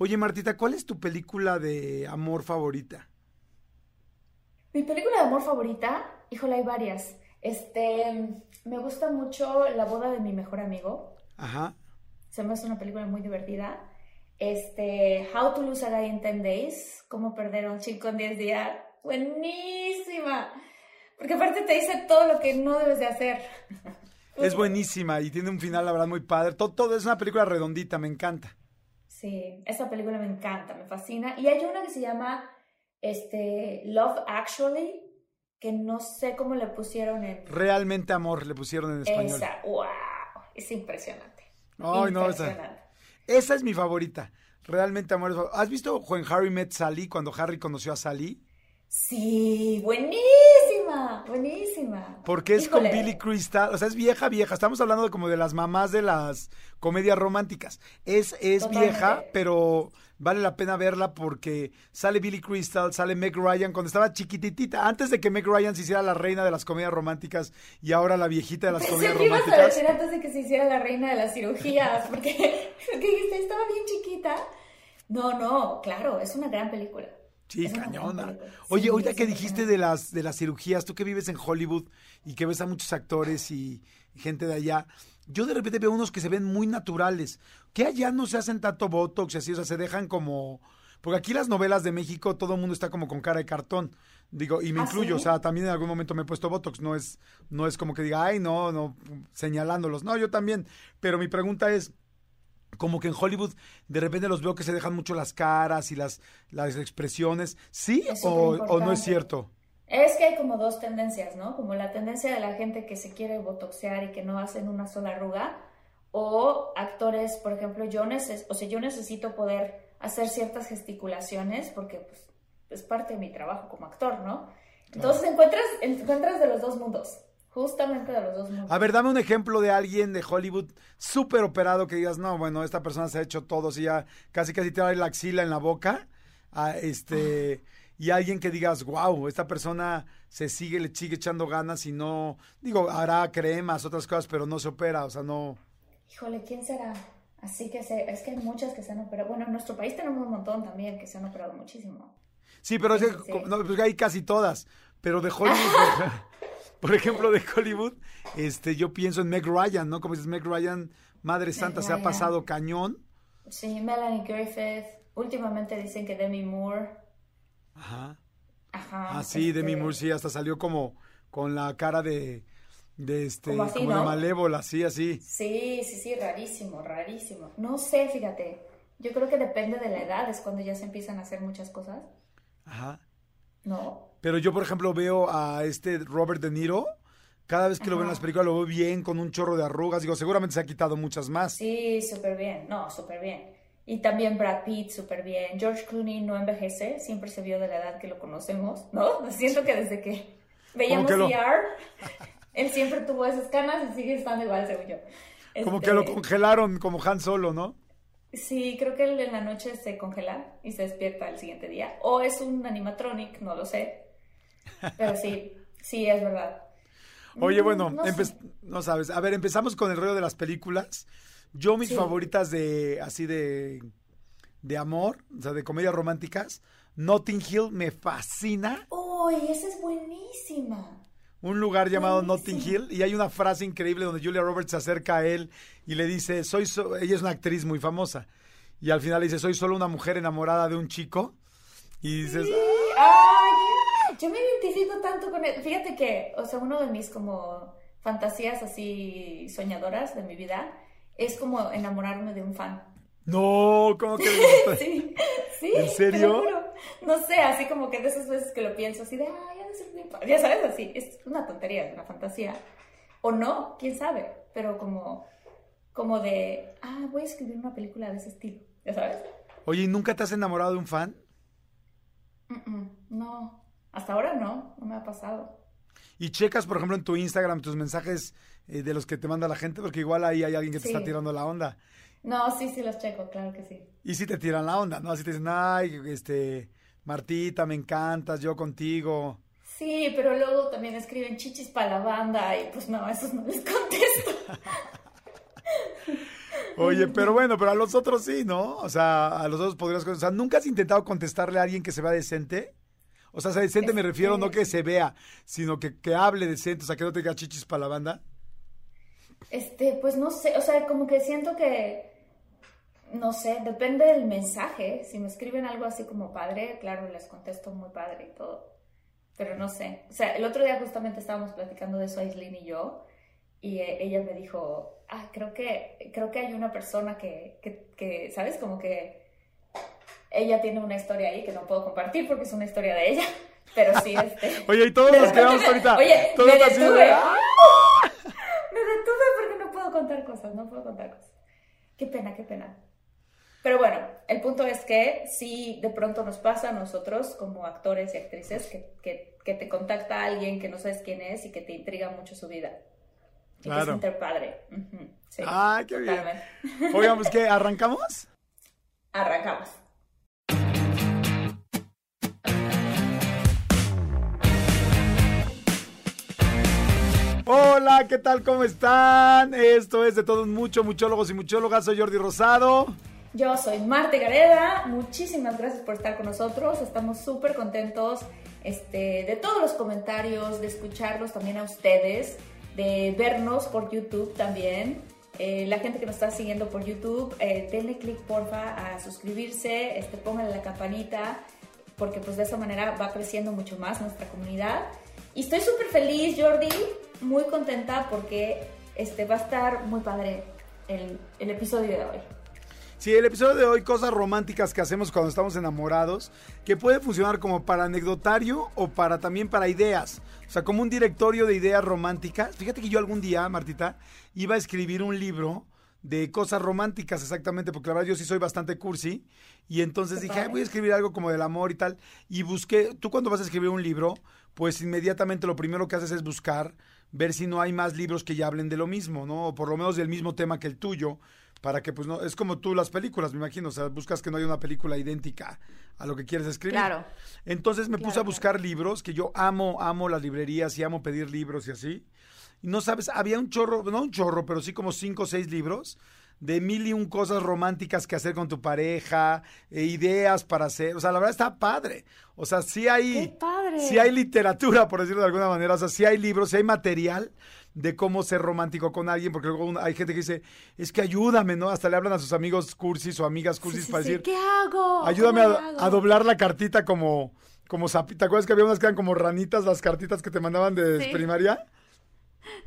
Oye, Martita, ¿cuál es tu película de amor favorita? Mi película de amor favorita, híjole, hay varias. Este, me gusta mucho La boda de mi mejor amigo. Ajá. Se me hace una película muy divertida. Este, How to Lose a Guy in 10 Days, Cómo perder a un chico en 10 días. Buenísima. Porque aparte te dice todo lo que no debes de hacer. Es buenísima y tiene un final, la verdad, muy padre. Todo, todo es una película redondita, me encanta. Sí, esa película me encanta, me fascina. Y hay una que se llama este, Love Actually, que no sé cómo le pusieron en... Realmente amor le pusieron en español. Esa, wow, es impresionante. Ay, no, esa, esa es mi favorita. Realmente amor. es- ¿Has visto When Harry Met Sally, cuando Harry conoció a Sally? Sí, buenísima, buenísima. Porque es Híjole. con Billy Crystal, o sea, es vieja, vieja. Estamos hablando de como de las mamás de las comedias románticas. Es, es Totalmente. vieja, pero vale la pena verla porque sale Billy Crystal, sale Meg Ryan cuando estaba chiquititita, antes de que Meg Ryan se hiciera la reina de las comedias románticas y ahora la viejita de las Pensé comedias que ibas a románticas. decir antes de que se hiciera la reina de las cirugías, porque, estaba bien chiquita. No, no, claro, es una gran película. Sí, Es cañona. Oye, Sí, ahorita que dijiste de las, de las cirugías, tú que vives en Hollywood y que ves a muchos actores y gente de allá, yo de repente veo unos que se ven muy naturales, que allá no se hacen tanto botox y así, o sea, se dejan como... Porque aquí las novelas de México todo el mundo está como con cara de cartón. Digo, y me ¿Ah, incluyo, sí? o sea, también en algún momento me he puesto botox, no es no es como que diga, "Ay, no, no", señalándolos. No, yo también, pero mi pregunta es como que en Hollywood de repente los veo que se dejan mucho las caras y las, las expresiones. ¿Sí o, o no es cierto? Es que hay como dos tendencias, ¿no? Como la tendencia de la gente que se quiere botoxear y que no hacen una sola arruga, o actores, por ejemplo, yo, neces o sea, yo necesito poder hacer ciertas gesticulaciones porque pues, es parte de mi trabajo como actor, ¿no? Entonces encuentras, encuentras de los dos mundos, justamente de los dos mundos. A ver, dame un ejemplo de alguien de Hollywood súper operado que digas, no, bueno, esta persona se ha hecho todo, si ya casi casi te la axila en la boca, a este, y alguien que digas, wow, esta persona se sigue, le sigue echando ganas y no, digo, hará cremas, otras cosas, pero no se opera, o sea, no. Híjole, ¿quién será? Así que sé, es que hay muchas que se han operado. Bueno, en nuestro país tenemos un montón también que se han operado muchísimo. Sí, pero es que, Sí, no, pues hay casi todas. Pero de Hollywood, por, ej- por ejemplo, de Hollywood, este, yo pienso en Meg Ryan, ¿no? Como dices, Meg Ryan, Madre Santa, se ha pasado cañón. Sí, Melanie Griffith. Últimamente dicen que Demi Moore. Ajá. Ajá. Ah, sí, Demi este, Moore, sí, hasta salió como con la cara de, de este, Como como, así, de ¿no? malévola, sí, así. Sí, sí, sí, rarísimo, rarísimo. No sé, fíjate. Yo creo que depende de la edad, es cuando ya se empiezan a hacer muchas cosas. Ajá. No. Pero yo, por ejemplo, veo a este Robert De Niro, cada vez que lo veo en las películas lo veo bien, con un chorro de arrugas. Digo, seguramente se ha quitado muchas más. Sí, súper bien. No, súper bien. Y también Brad Pitt, súper bien. George Clooney no envejece, siempre se vio de la edad que lo conocemos, ¿no? Siento que desde que veíamos que lo- VR, él siempre tuvo esas canas y sigue estando igual, según yo. Como Este, que lo congelaron como Han Solo, ¿no? Sí, creo que en la noche se congela y se despierta el siguiente día. O es un animatronic, no lo sé. Pero sí, sí, es verdad. Oye, Mm, bueno, no empe- sé. no sabes. A ver, empezamos con el rollo de las películas. Yo mis Sí. favoritas de así de de amor, o sea, de comedias románticas, Notting Hill me fascina. Uy, esa es buenísima. Un lugar llamado. Notting Hill y hay una frase increíble donde Julia Roberts se acerca a él y le dice, "Soy so-" ella es una actriz muy famosa." Y al final le dice, "Soy solo una mujer enamorada de un chico." Y dices, Ay, yo me identifico tanto con él. Fíjate que, o sea, uno de mis como fantasías así soñadoras de mi vida es como enamorarme de un fan. "No, ¿cómo que Sí, sí. ¿En serio? No sé, así como que de esas veces que lo pienso, así de, ay, ha de ser bien padre". Ya sabes, así, es una tontería, es una fantasía. O no, quién sabe, pero como, como de, ah, voy a escribir una película de ese estilo, ya sabes. Oye, ¿y nunca te has enamorado de un fan? Mm, mm, no, hasta ahora no, no me ha pasado. Y checas, por ejemplo, en tu Instagram tus mensajes eh, de los que te manda la gente, porque igual ahí hay alguien que te Sí. está tirando la onda. No, sí, sí los checo, claro que sí. Y si te tiran la onda, ¿no? Así te dicen, ay, este, Martita, me encantas, yo contigo. Sí, pero luego también escriben chichis para la banda y pues no, esos no les contesto. Oye, pero bueno, pero a los otros sí, ¿no? O sea, a los otros podrías... O sea, ¿nunca has intentado contestarle a alguien que se vea decente? O sea, decente me refiero no que se vea, sino que, que hable decente, o sea, que no te diga chichis para la banda. Este, pues no sé, o sea, como que siento que, no sé, depende del mensaje. Si me escriben algo así como padre, claro, les contesto muy padre y todo. Pero no sé. O sea, el otro día justamente estábamos platicando de eso Aislinn y yo, y eh, ella me dijo, ah, creo que, creo que hay una persona que, que, que, ¿sabes? Como que ella tiene una historia ahí que no puedo compartir porque es una historia de ella. Pero sí, este. Oye, y todos nos quedamos ahorita. Oye, todos me detuve. "Ah". Me detuve porque no puedo contar cosas, no puedo contar cosas. Qué pena, qué pena. Pero bueno, el punto es que si de pronto nos pasa a nosotros como actores y actrices que, que, que te contacta alguien que no sabes quién es y que te intriga mucho su vida. Y que Claro. es interpadre. Ujú, sí, Ay, qué bien. Oigan, pues, ¿qué? ¿Arrancamos? Arrancamos. Hola, ¿qué tal? ¿Cómo están? Esto es de todos mucho, muchólogos y muchólogas. Soy Jordi Rosado. Yo soy Marte Gareda, muchísimas gracias por estar con nosotros, estamos súper contentos este, de todos los comentarios, de escucharlos también a ustedes, de vernos por YouTube también. Eh, la gente que nos está siguiendo por YouTube, eh, denle click porfa a suscribirse, este, pónganle la campanita, porque pues de esa manera va creciendo mucho más nuestra comunidad. Y estoy súper feliz, Jordi, muy contenta porque este, va a estar muy padre el, el episodio de hoy. Sí, el episodio de hoy, cosas románticas que hacemos cuando estamos enamorados, que puede funcionar como para anecdotario o para también para ideas. O sea, como un directorio de ideas románticas. Fíjate que yo algún día, Martita, iba a escribir un libro de cosas románticas exactamente, porque la verdad yo sí soy bastante cursi. Y entonces dije. "Ay, voy a escribir algo como del amor y tal. Y busqué, tú cuando vas a escribir un libro, pues inmediatamente lo primero que haces es buscar, ver si no hay más libros que ya hablen de lo mismo, ¿no? O por lo menos del mismo tema que el tuyo para que pues no, es como tú las películas, me imagino, o sea, buscas que no haya una película idéntica a lo que quieres escribir. Claro. Entonces me puse a buscar libros, que yo amo, amo las librerías y amo pedir libros y así. Y no sabes, había un chorro, no un chorro, pero sí como cinco o seis libros de mil y un cosas románticas que hacer con tu pareja, e ideas para hacer, o sea, la verdad está padre. O sea, sí hay, sí hay literatura, por decirlo de alguna manera, o sea, sí hay libros, sí hay material de cómo ser romántico con alguien, porque luego hay gente que dice, es que ayúdame, ¿no? Hasta le hablan a sus amigos cursis o amigas cursis Sí, sí, para decir, ¿Qué hago? ayúdame ¿Cómo a, le hago? a doblar la cartita como, como zapita. ¿Te acuerdas que había unas que eran como ranitas, las cartitas que te mandaban de Sí. primaria?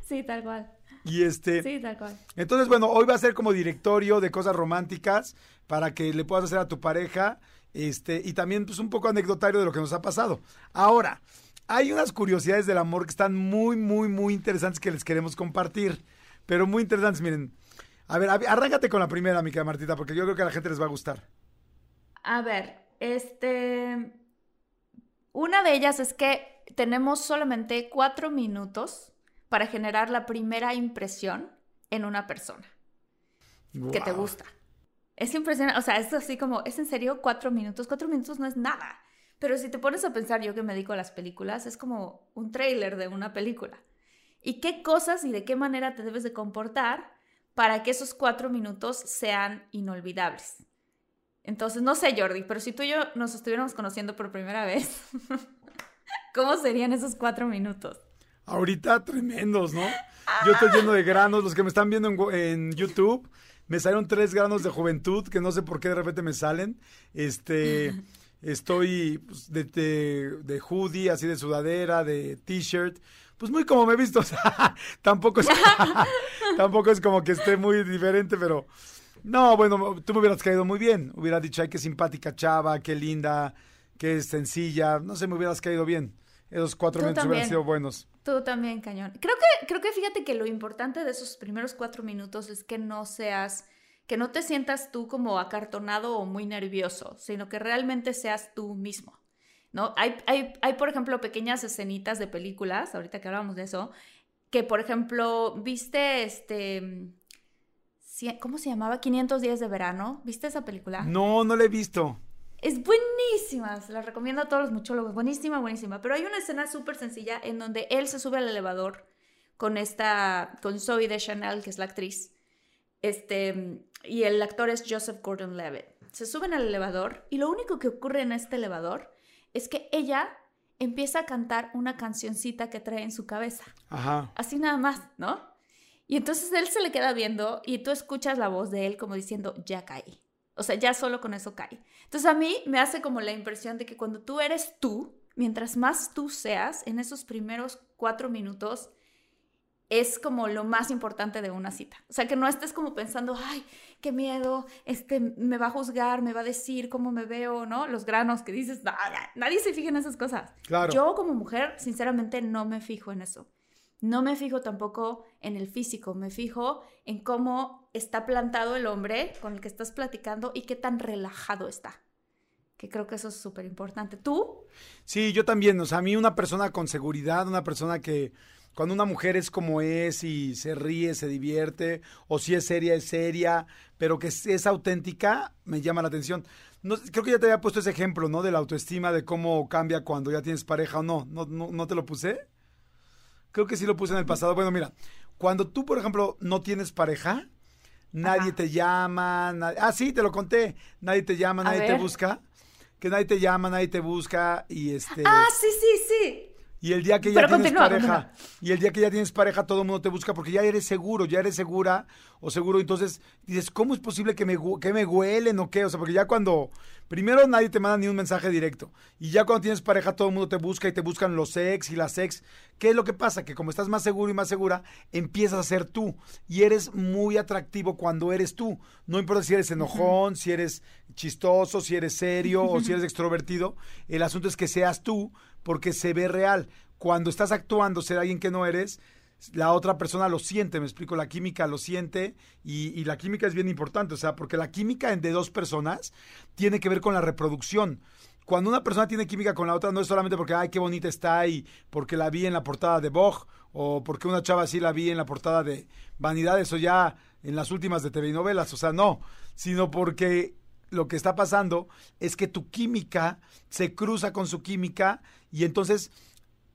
Sí, tal cual. Y este, Sí, tal cual. entonces, bueno, hoy va a ser como directorio de cosas románticas para que le puedas hacer a tu pareja, este, y también pues un poco anecdotario de lo que nos ha pasado. Ahora, hay unas curiosidades del amor que están muy, muy, muy interesantes que les queremos compartir, pero muy interesantes, miren. A ver, arráncate con la primera, mi querida Martita, porque yo creo que a la gente les va a gustar. A ver, este. Una de ellas es que tenemos solamente cuatro minutos para generar la primera impresión en una persona que te gusta. Es impresionante, o sea, es así como, es en serio cuatro minutos, cuatro minutos no es nada. Pero si te pones a pensar, yo que me dedico a las películas, es como un tráiler de una película. ¿Y qué cosas y de qué manera te debes de comportar para que esos cuatro minutos sean inolvidables? Entonces, no sé, Jordi, pero si tú y yo nos estuviéramos conociendo por primera vez, ¿cómo serían esos cuatro minutos? Ahorita tremendos, ¿no? Yo estoy lleno de granos. Los que me están viendo en, en YouTube, me salieron tres granos de juventud que no sé por qué de repente me salen. Este, estoy pues, de, de, de hoodie, así de sudadera, de t-shirt. Pues muy como me he visto. O sea, tampoco es, tampoco es como que esté muy diferente, pero no, bueno, tú me hubieras caído muy bien. Hubiera dicho, ay, qué simpática chava, qué linda, qué sencilla. No sé, me hubieras caído bien. Esos cuatro Tú minutos hubieran sido buenos. Tú también, cañón. Creo que, creo que fíjate que lo importante de esos primeros cuatro minutos es que no seas, que no te sientas tú como acartonado o muy nervioso, sino que realmente seas tú mismo. ¿No? Hay, hay, hay, por ejemplo, pequeñas escenitas de películas, ahorita que hablábamos de eso, que, por ejemplo, viste este. cien- ¿Cómo se llamaba? 500 días de verano. ¿Viste esa película? No, no la he visto. Es buenísima, se la recomiendo a todos los muchólogos, buenísima, buenísima. Pero hay una escena súper sencilla en donde él se sube al elevador con esta, con Zoe de Chanel, que es la actriz, este, y el actor es Joseph Gordon-Levitt. Se suben al elevador y lo único que ocurre en este elevador es que ella empieza a cantar una cancioncita que trae en su cabeza Ajá. así nada más, ¿no? Y entonces él se le queda viendo y tú escuchas la voz de él como diciendo, ya caí. O sea, ya solo con eso caí. Entonces a mí me hace como la impresión de que cuando tú eres tú, mientras más tú seas, en esos primeros cuatro minutos, es como lo más importante de una cita. O sea, que no estés como pensando, ay, qué miedo, este, me va a juzgar, me va a decir cómo me veo, ¿no? Los granos que dices, "Nada, nadie se fija en esas cosas. Claro. Yo como mujer, sinceramente, no me fijo en eso. No me fijo tampoco en el físico, me fijo en cómo está plantado el hombre con el que estás platicando y qué tan relajado está. Que creo que eso es súper importante. ¿Tú? Sí, yo también. O sea, a mí una persona con seguridad, una persona que cuando una mujer es como es y se ríe, se divierte, o si es seria, es seria, pero que es, es auténtica, me llama la atención. No, creo que ya te había puesto ese ejemplo, ¿no? De la autoestima, de cómo cambia cuando ya tienes pareja o no. ¿No, no, no te lo puse? Creo que sí lo puse en el pasado. Bueno, mira, cuando tú, por ejemplo, no tienes pareja, nadie Ajá. te llama, na- ah, sí, te lo conté, nadie te llama, nadie te busca, que nadie te llama, nadie te busca y este... Ah, sí, sí, sí. Y el día que ya Pero tienes continúa, pareja, continúa. y el día que ya tienes pareja, todo el mundo te busca porque ya eres seguro, ya eres segura o seguro. Entonces dices, ¿cómo es posible que me, que me huelen o qué? O sea, porque ya cuando, primero nadie te manda ni un mensaje directo. Y ya cuando tienes pareja, todo el mundo te busca y te buscan los ex y las ex. ¿Qué es lo que pasa? Que como estás más seguro y más segura, empiezas a ser tú. Y eres muy atractivo cuando eres tú. No importa si eres enojón, si eres chistoso, si eres serio o si eres extrovertido. El asunto es que seas tú porque se ve real. Cuando estás actuando ser alguien que no eres, la otra persona lo siente, me explico, la química lo siente y, la química es bien importante, o sea, porque la química de dos personas tiene que ver con la reproducción. Cuando una persona tiene química con la otra, no es solamente porque, ay, qué bonita está y porque la vi en la portada de Vogue o porque una chava así la vi en la portada de Vanidades o ya en las últimas de TV y novelas, o sea, no, sino porque lo que está pasando es que tu química se cruza con su química y entonces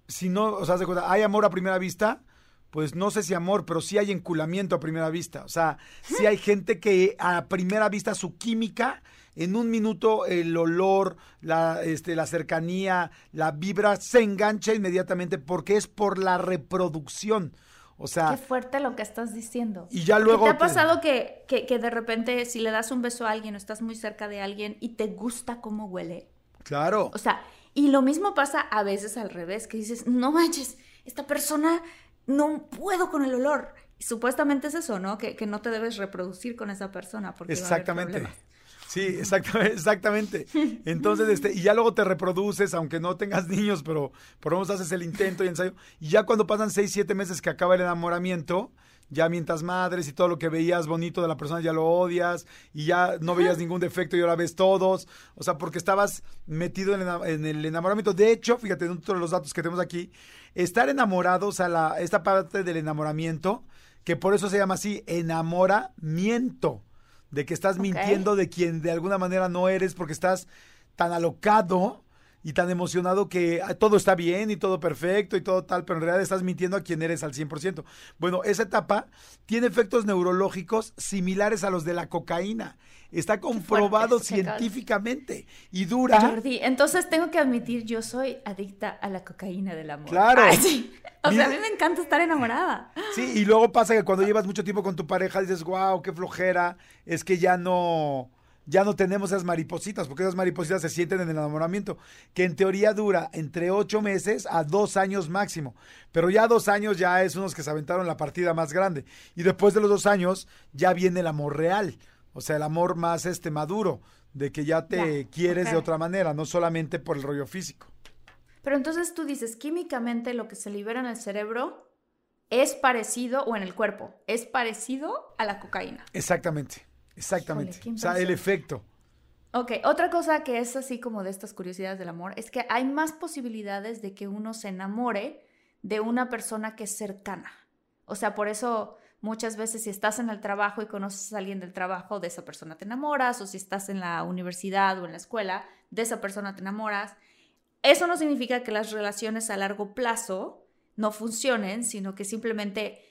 si no, o sea, hay amor a primera vista, pues no sé si amor, pero sí hay enculamiento a primera vista. O sea, sí hay gente que a primera vista su química, en un minuto el olor, la, este, la cercanía, la vibra, se engancha inmediatamente porque es por la reproducción. O sea, Qué fuerte lo que estás diciendo. y ya luego... ¿Te ha pasado que, que, que de repente si le das un beso a alguien o estás muy cerca de alguien y te gusta cómo huele? Claro. O sea, y lo mismo pasa a veces al revés, que dices, no manches, esta persona no puedo con el olor. Y supuestamente es eso, ¿no? Que, que no te debes reproducir con esa persona porque va a haber Exactamente. Sí, exactamente, exactamente. Entonces, este, y ya luego te reproduces, aunque no tengas niños, pero por lo menos haces el intento y ensayo. Y ya cuando pasan seis, siete meses que acaba el enamoramiento, ya mientras madres y todo lo que veías bonito de la persona ya lo odias y ya no veías ningún defecto y ahora ves todos. O sea, porque estabas metido en el, ena- en el enamoramiento. De hecho, fíjate, dentro de los datos que tenemos aquí, estar enamorado, o sea, la, esta parte del enamoramiento, que por eso se llama así, enamoramiento. de que estás mintiendo de quien de alguna manera no eres porque estás tan alocado y tan emocionado que ah, todo está bien y todo perfecto y todo tal, pero en realidad estás mintiendo a quien eres al 100%. Bueno, esa etapa tiene efectos neurológicos similares a los de la cocaína. Está comprobado científicamente y dura. Jordi, entonces tengo que admitir, yo soy adicta a la cocaína del amor. Claro. Ay, sí. O sea, a mí me encanta estar enamorada. Sí, y luego pasa que cuando llevas mucho tiempo con tu pareja dices, wow, qué flojera, es que ya no, ya no tenemos esas maripositas, porque esas maripositas se sienten en el enamoramiento, que en teoría dura entre ocho meses a dos años máximo, pero ya dos años ya es unos que se aventaron la partida más grande, y después de los dos años ya viene el amor real, o sea, el amor más este maduro, de que ya te Ya, quieres de otra manera, no solamente por el rollo físico. Pero entonces tú dices, químicamente lo que se libera en el cerebro es parecido, o en el cuerpo, es parecido a la cocaína. Exactamente, exactamente. o sea, el efecto. Ok, otra cosa que es así como de estas curiosidades del amor es que hay más posibilidades de que uno se enamore de una persona que es cercana. O sea, por eso muchas veces si estás en el trabajo y conoces a alguien del trabajo, de esa persona te enamoras, o si estás en la universidad o en la escuela, de esa persona te enamoras. Eso no significa que las relaciones a largo plazo no funcionen, sino que simplemente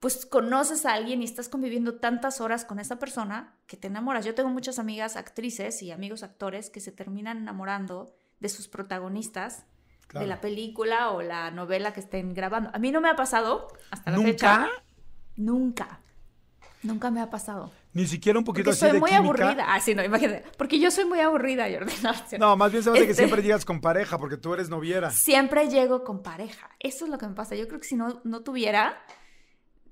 pues conoces a alguien y estás conviviendo tantas horas con esa persona que te enamoras. Yo tengo muchas amigas actrices y amigos actores que se terminan enamorando de sus protagonistas Claro. de la película o la novela que estén grabando. A mí no me ha pasado hasta la ¿Nunca? fecha. Nunca. Nunca me ha pasado. Ni siquiera un poquito Porque así soy de muy química. aburrida. Ah, sí, no, imagínate. Porque yo soy muy aburrida, Jordi. No. No, más bien se hace que Este- siempre llegas con pareja porque tú eres noviera. Siempre llego con pareja. Eso es lo que me pasa. Yo creo que si no, no tuviera,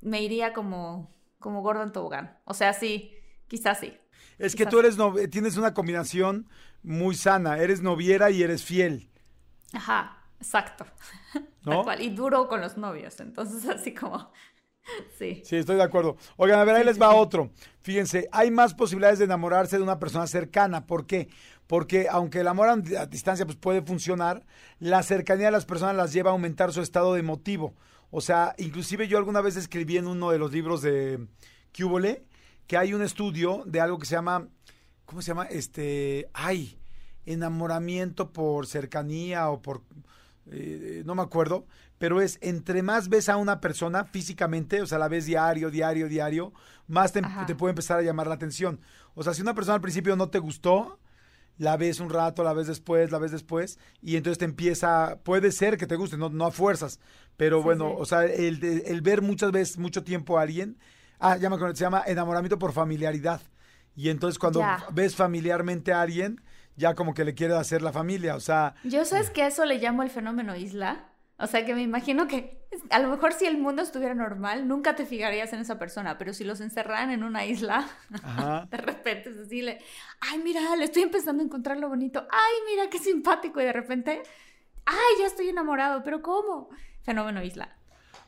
me iría como, como gordo en tobogán. O sea, sí, quizás sí. Es que tú eres no- tienes una combinación muy sana. Eres noviera y eres fiel. Ajá, exacto. ¿No? Tal cual. Y duro con los novios. Entonces, así como. Sí. Sí, estoy de acuerdo. Oigan, a ver, ahí les va otro. Fíjense, hay más posibilidades de enamorarse de una persona cercana. ¿Por qué? Porque aunque el amor a a distancia pues, puede funcionar, la cercanía de las personas las lleva a aumentar su estado de emotivo. O sea, inclusive yo alguna vez escribí en uno de los libros de Cúbole que hay un estudio de algo que se llama, ¿cómo se llama? Este, ay, enamoramiento por cercanía o por, eh, no me acuerdo, pero es entre más ves a una persona físicamente, o sea, la ves diario, diario, diario, más te, te puede empezar a llamar la atención. O sea, si una persona al principio no te gustó, la ves un rato, la ves después, la ves después, y entonces te empieza, puede ser que te guste, no, no a fuerzas, pero Sí, bueno, sí. o sea, el, el ver muchas veces, mucho tiempo a alguien, ah, ya me se llama enamoramiento por familiaridad. Y entonces cuando Ya. ves familiarmente a alguien, ya como que le quiere hacer la familia, o sea, Yo sabes que a eso le llamo el fenómeno isla. O sea que me imagino que a lo mejor si el mundo estuviera normal, nunca te fijarías en esa persona, pero si los encerraran en una isla, ajá. de repente es decirle, ay, mira, le estoy empezando a encontrar lo bonito, ay, mira, qué simpático, y de repente, ay, ya estoy enamorado, pero ¿cómo? Fenómeno isla.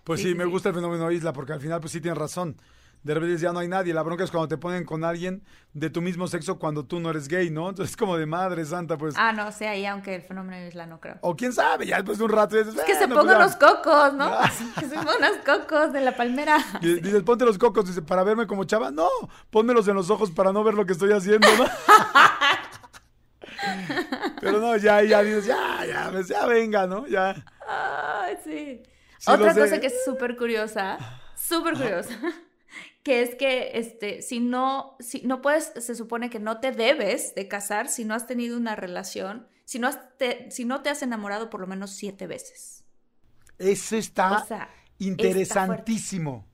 Pues Sí, sí, sí, me sí. gusta el fenómeno isla, porque al final pues sí tienes razón. De repente ya no hay nadie. La bronca es cuando te ponen con alguien de tu mismo sexo cuando tú no eres gay, ¿no? Entonces como de madre santa, pues. Ah, no, sé, ahí aunque el fenómeno isla no creo. O quién sabe, ya después de un rato dices, Es que se "Bueno, pongan pues los ya". cocos, ¿no? Ah. Que se pongan los cocos de la palmera. Y dices, ponte los cocos, dice, para verme como chava. No, pónmelos en los ojos para no ver lo que estoy haciendo, ¿no? Pero no, ya, ya dices, ya, ya, pues ya venga, ¿no? Ya. Ay, sí. Sí, Otra cosa que es súper curiosa, súper curiosa, que es que este, si no, si no puedes, se supone que no te debes de casar si no has tenido una relación, si no, has te, si no te has enamorado por lo menos siete veces. Eso está O sea, interesantísimo.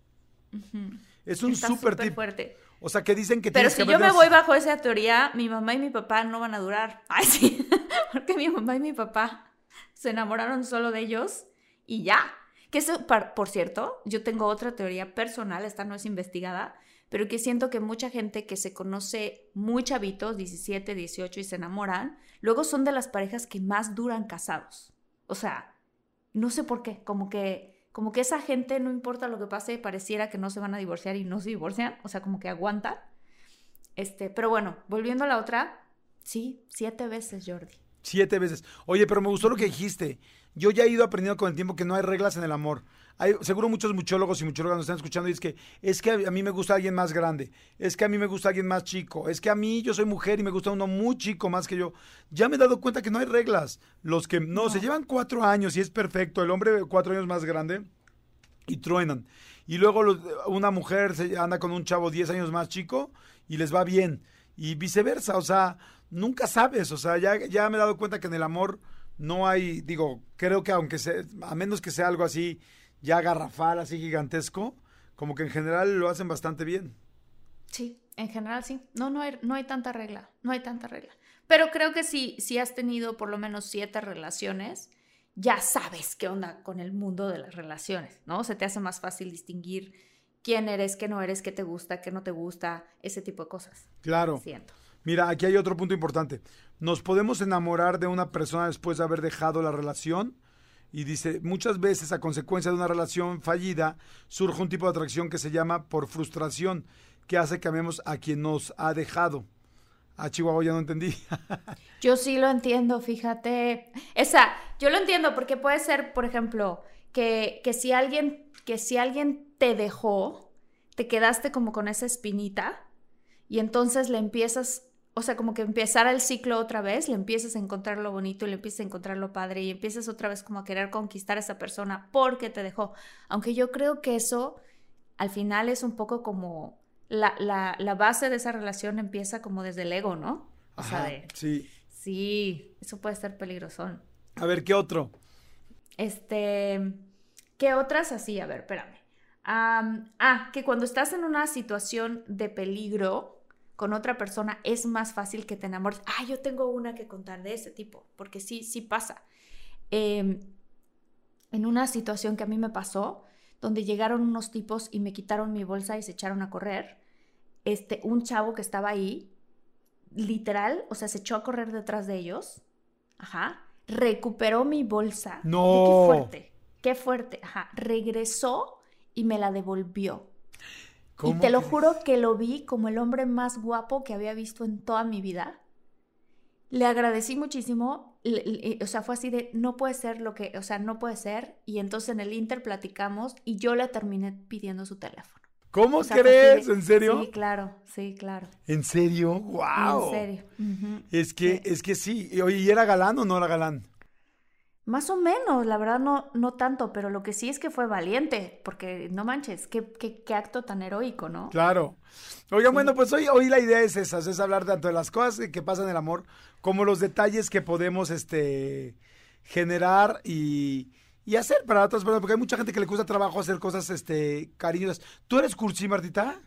Es un está súper tip. fuerte. O sea, que dicen que Pero si que yo me voy bajo esa teoría, mi mamá y mi papá no van a durar. Ay, sí. Porque mi mamá y mi papá se enamoraron solo de ellos y ya. Que eso, por cierto, yo tengo otra teoría personal, esta no es investigada, pero que siento que mucha gente que se conoce muy chavitos, 17, 18 y se enamoran, luego son de las parejas que más duran casados. O sea, no sé por qué, como que como que esa gente no importa lo que pase, pareciera que no se van a divorciar y no se divorcian, o sea, como que aguantan. Este, pero bueno, volviendo a la otra, sí, siete veces, Jordi. Siete veces. Oye, pero me gustó lo que dijiste. Yo ya he ido aprendiendo con el tiempo que no hay reglas en el amor. Hay, seguro muchos muchólogos y muchólogas nos están escuchando y es que es que a mí me gusta alguien más grande, es que a mí me gusta alguien más chico, es que a mí yo soy mujer y me gusta uno muy chico más que yo. Ya me he dado cuenta que no hay reglas. Los que no, se llevan cuatro años y es perfecto, el hombre cuatro años más grande y truenan. Y luego los- una mujer se anda con un chavo 10 años más chico y les va bien. Y viceversa, o sea, nunca sabes, o sea, ya, ya me he dado cuenta que en el amor no hay, digo, creo que aunque sea, a menos que sea algo así ya garrafal, así gigantesco, como que en general lo hacen bastante bien. Sí, en general sí. No, no hay, no hay tanta regla, no hay tanta regla. Pero creo que si, si has tenido por lo menos siete relaciones, ya sabes qué onda con el mundo de las relaciones, ¿no? Se te hace más fácil distinguir quién eres, qué no eres, qué te gusta, qué no te gusta, ese tipo de cosas. Claro. Siento. Mira, aquí hay otro punto importante. Nos podemos enamorar de una persona después de haber dejado la relación. Y dice, muchas veces a consecuencia de una relación fallida surge un tipo de atracción que se llama por frustración, que hace que amemos a quien nos ha dejado. A Chihuahua ya no entendí. Yo sí lo entiendo, fíjate. Esa, yo lo entiendo porque puede ser, por ejemplo, que, que si alguien, que si alguien te dejó, te quedaste como con esa espinita y entonces le empiezas, o sea, como que empezara el ciclo otra vez, le empiezas a encontrar lo bonito y le empiezas a encontrar lo padre y empiezas otra vez como a querer conquistar a esa persona porque te dejó. Aunque yo creo que eso al final es un poco como la, la, la base de esa relación empieza como desde el ego, ¿no? O sea, Ajá, de, sí. Sí, eso puede ser peligroso. A ver, ¿qué otro? Este, ¿qué otras así? A ver, espérame. Am, ah, que cuando estás en una situación de peligro con otra persona es más fácil que te enamores. Ah, yo tengo una que contar de ese tipo, porque sí, sí pasa. Em, en una situación que a mí me pasó, donde llegaron unos tipos y me quitaron mi bolsa y se echaron a correr, este, un chavo que estaba ahí, literal, o sea, se echó a correr detrás de ellos, ajá, recuperó mi bolsa. No. Qué fuerte, qué fuerte, ajá, regresó y me la devolvió. Y ¿Cómo te lo juro que lo vi como el hombre más guapo que había visto en toda mi vida. Le agradecí muchísimo, le- le- o sea, fue así de, no puede ser lo que, o sea, no puede ser. Y entonces en el Inter platicamos y yo le terminé pidiendo su teléfono. ¿Cómo O sea, crees? de- ¿En serio? Sí, claro, sí, claro. ¿En serio? ¡Wow! En serio. Es que, Sí. es que sí. Oye, ¿y era galán o no era galán? Más o menos, la verdad no, no tanto, pero lo que sí es que fue valiente, porque no manches, qué, qué, qué acto tan heroico, ¿no? Claro. Oigan, bueno, pues hoy, hoy la idea es esa, es hablar tanto de las cosas que pasan en el amor como los detalles que podemos este, generar y, y hacer para otras personas, porque hay mucha gente que le cuesta trabajo hacer cosas este, cariñosas. ¿Tú eres cursi, Martita?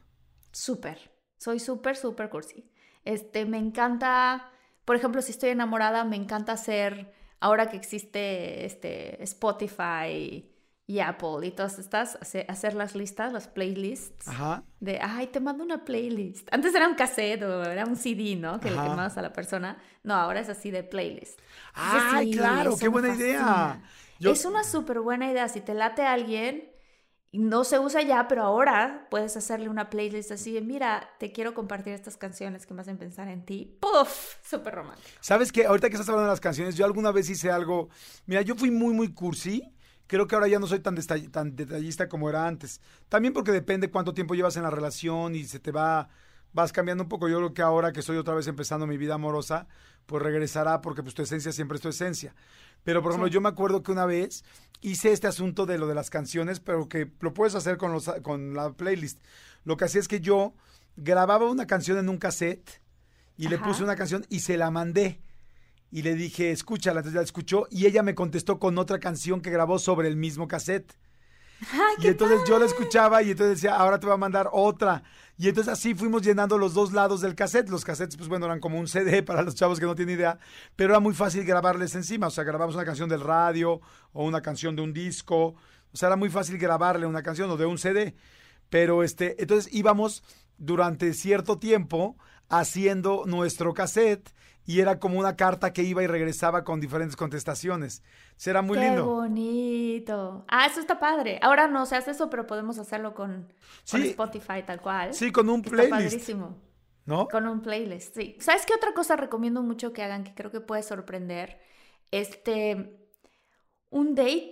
Súper, soy súper, súper cursi. Este, me encanta, por ejemplo, si estoy enamorada, me encanta hacer, ahora que existe este Spotify y Apple y todas estas, hace- hacer las listas, las playlists. Ajá. De, ay, te mando una playlist. Antes era un cassette o era un CD, ¿no? Que le Ajá. mandabas a la persona. No, ahora es así de playlist. Entonces, ¡Ay, sí, claro! ¡Qué buena idea! Yo- Es una súper buena idea. Si te late a alguien, no se usa ya, pero ahora puedes hacerle una playlist así de, mira, te quiero compartir estas canciones que me hacen pensar en ti. ¡Puf! Súper romántico. ¿Sabes qué? Ahorita que estás hablando de las canciones, yo alguna vez hice algo. Mira, yo fui muy, muy cursi. Creo que ahora ya no soy tan, tan detallista como era antes. También porque depende cuánto tiempo llevas en la relación y se te va. Vas cambiando un poco. Yo creo que ahora que estoy otra vez empezando mi vida amorosa, pues regresará porque pues tu esencia siempre es tu esencia. Pero, por ejemplo, Sí. yo me acuerdo que una vez hice este asunto de lo de las canciones, pero que lo puedes hacer con, los, con la playlist. Lo que hacía es que yo grababa una canción en un cassette y le puse una canción y se la mandé. Y le dije, escúchala, entonces la escuchó y ella me contestó con otra canción que grabó sobre el mismo cassette. ¡Ay, Y entonces yo la escuchaba y entonces decía, ahora te voy a mandar otra. Y entonces así fuimos llenando los dos lados del cassette. Los cassettes, pues bueno, eran como un CD para los chavos que no tienen idea, pero era muy fácil grabarles encima. O sea, grabamos una canción del radio o una canción de un disco. O sea, era muy fácil grabarle una canción o de un CD. Pero este, entonces íbamos durante cierto tiempo haciendo nuestro cassette y era como una carta que iba y regresaba con diferentes contestaciones. Será muy Qué lindo. bonito. Ah, eso está padre. Ahora no se hace eso, pero podemos hacerlo con, con. Spotify tal cual. Sí, con un Está playlist. padrísimo. ¿no? Con un playlist, sí. ¿Sabes qué otra cosa recomiendo mucho que hagan que creo que puede sorprender? Este, un date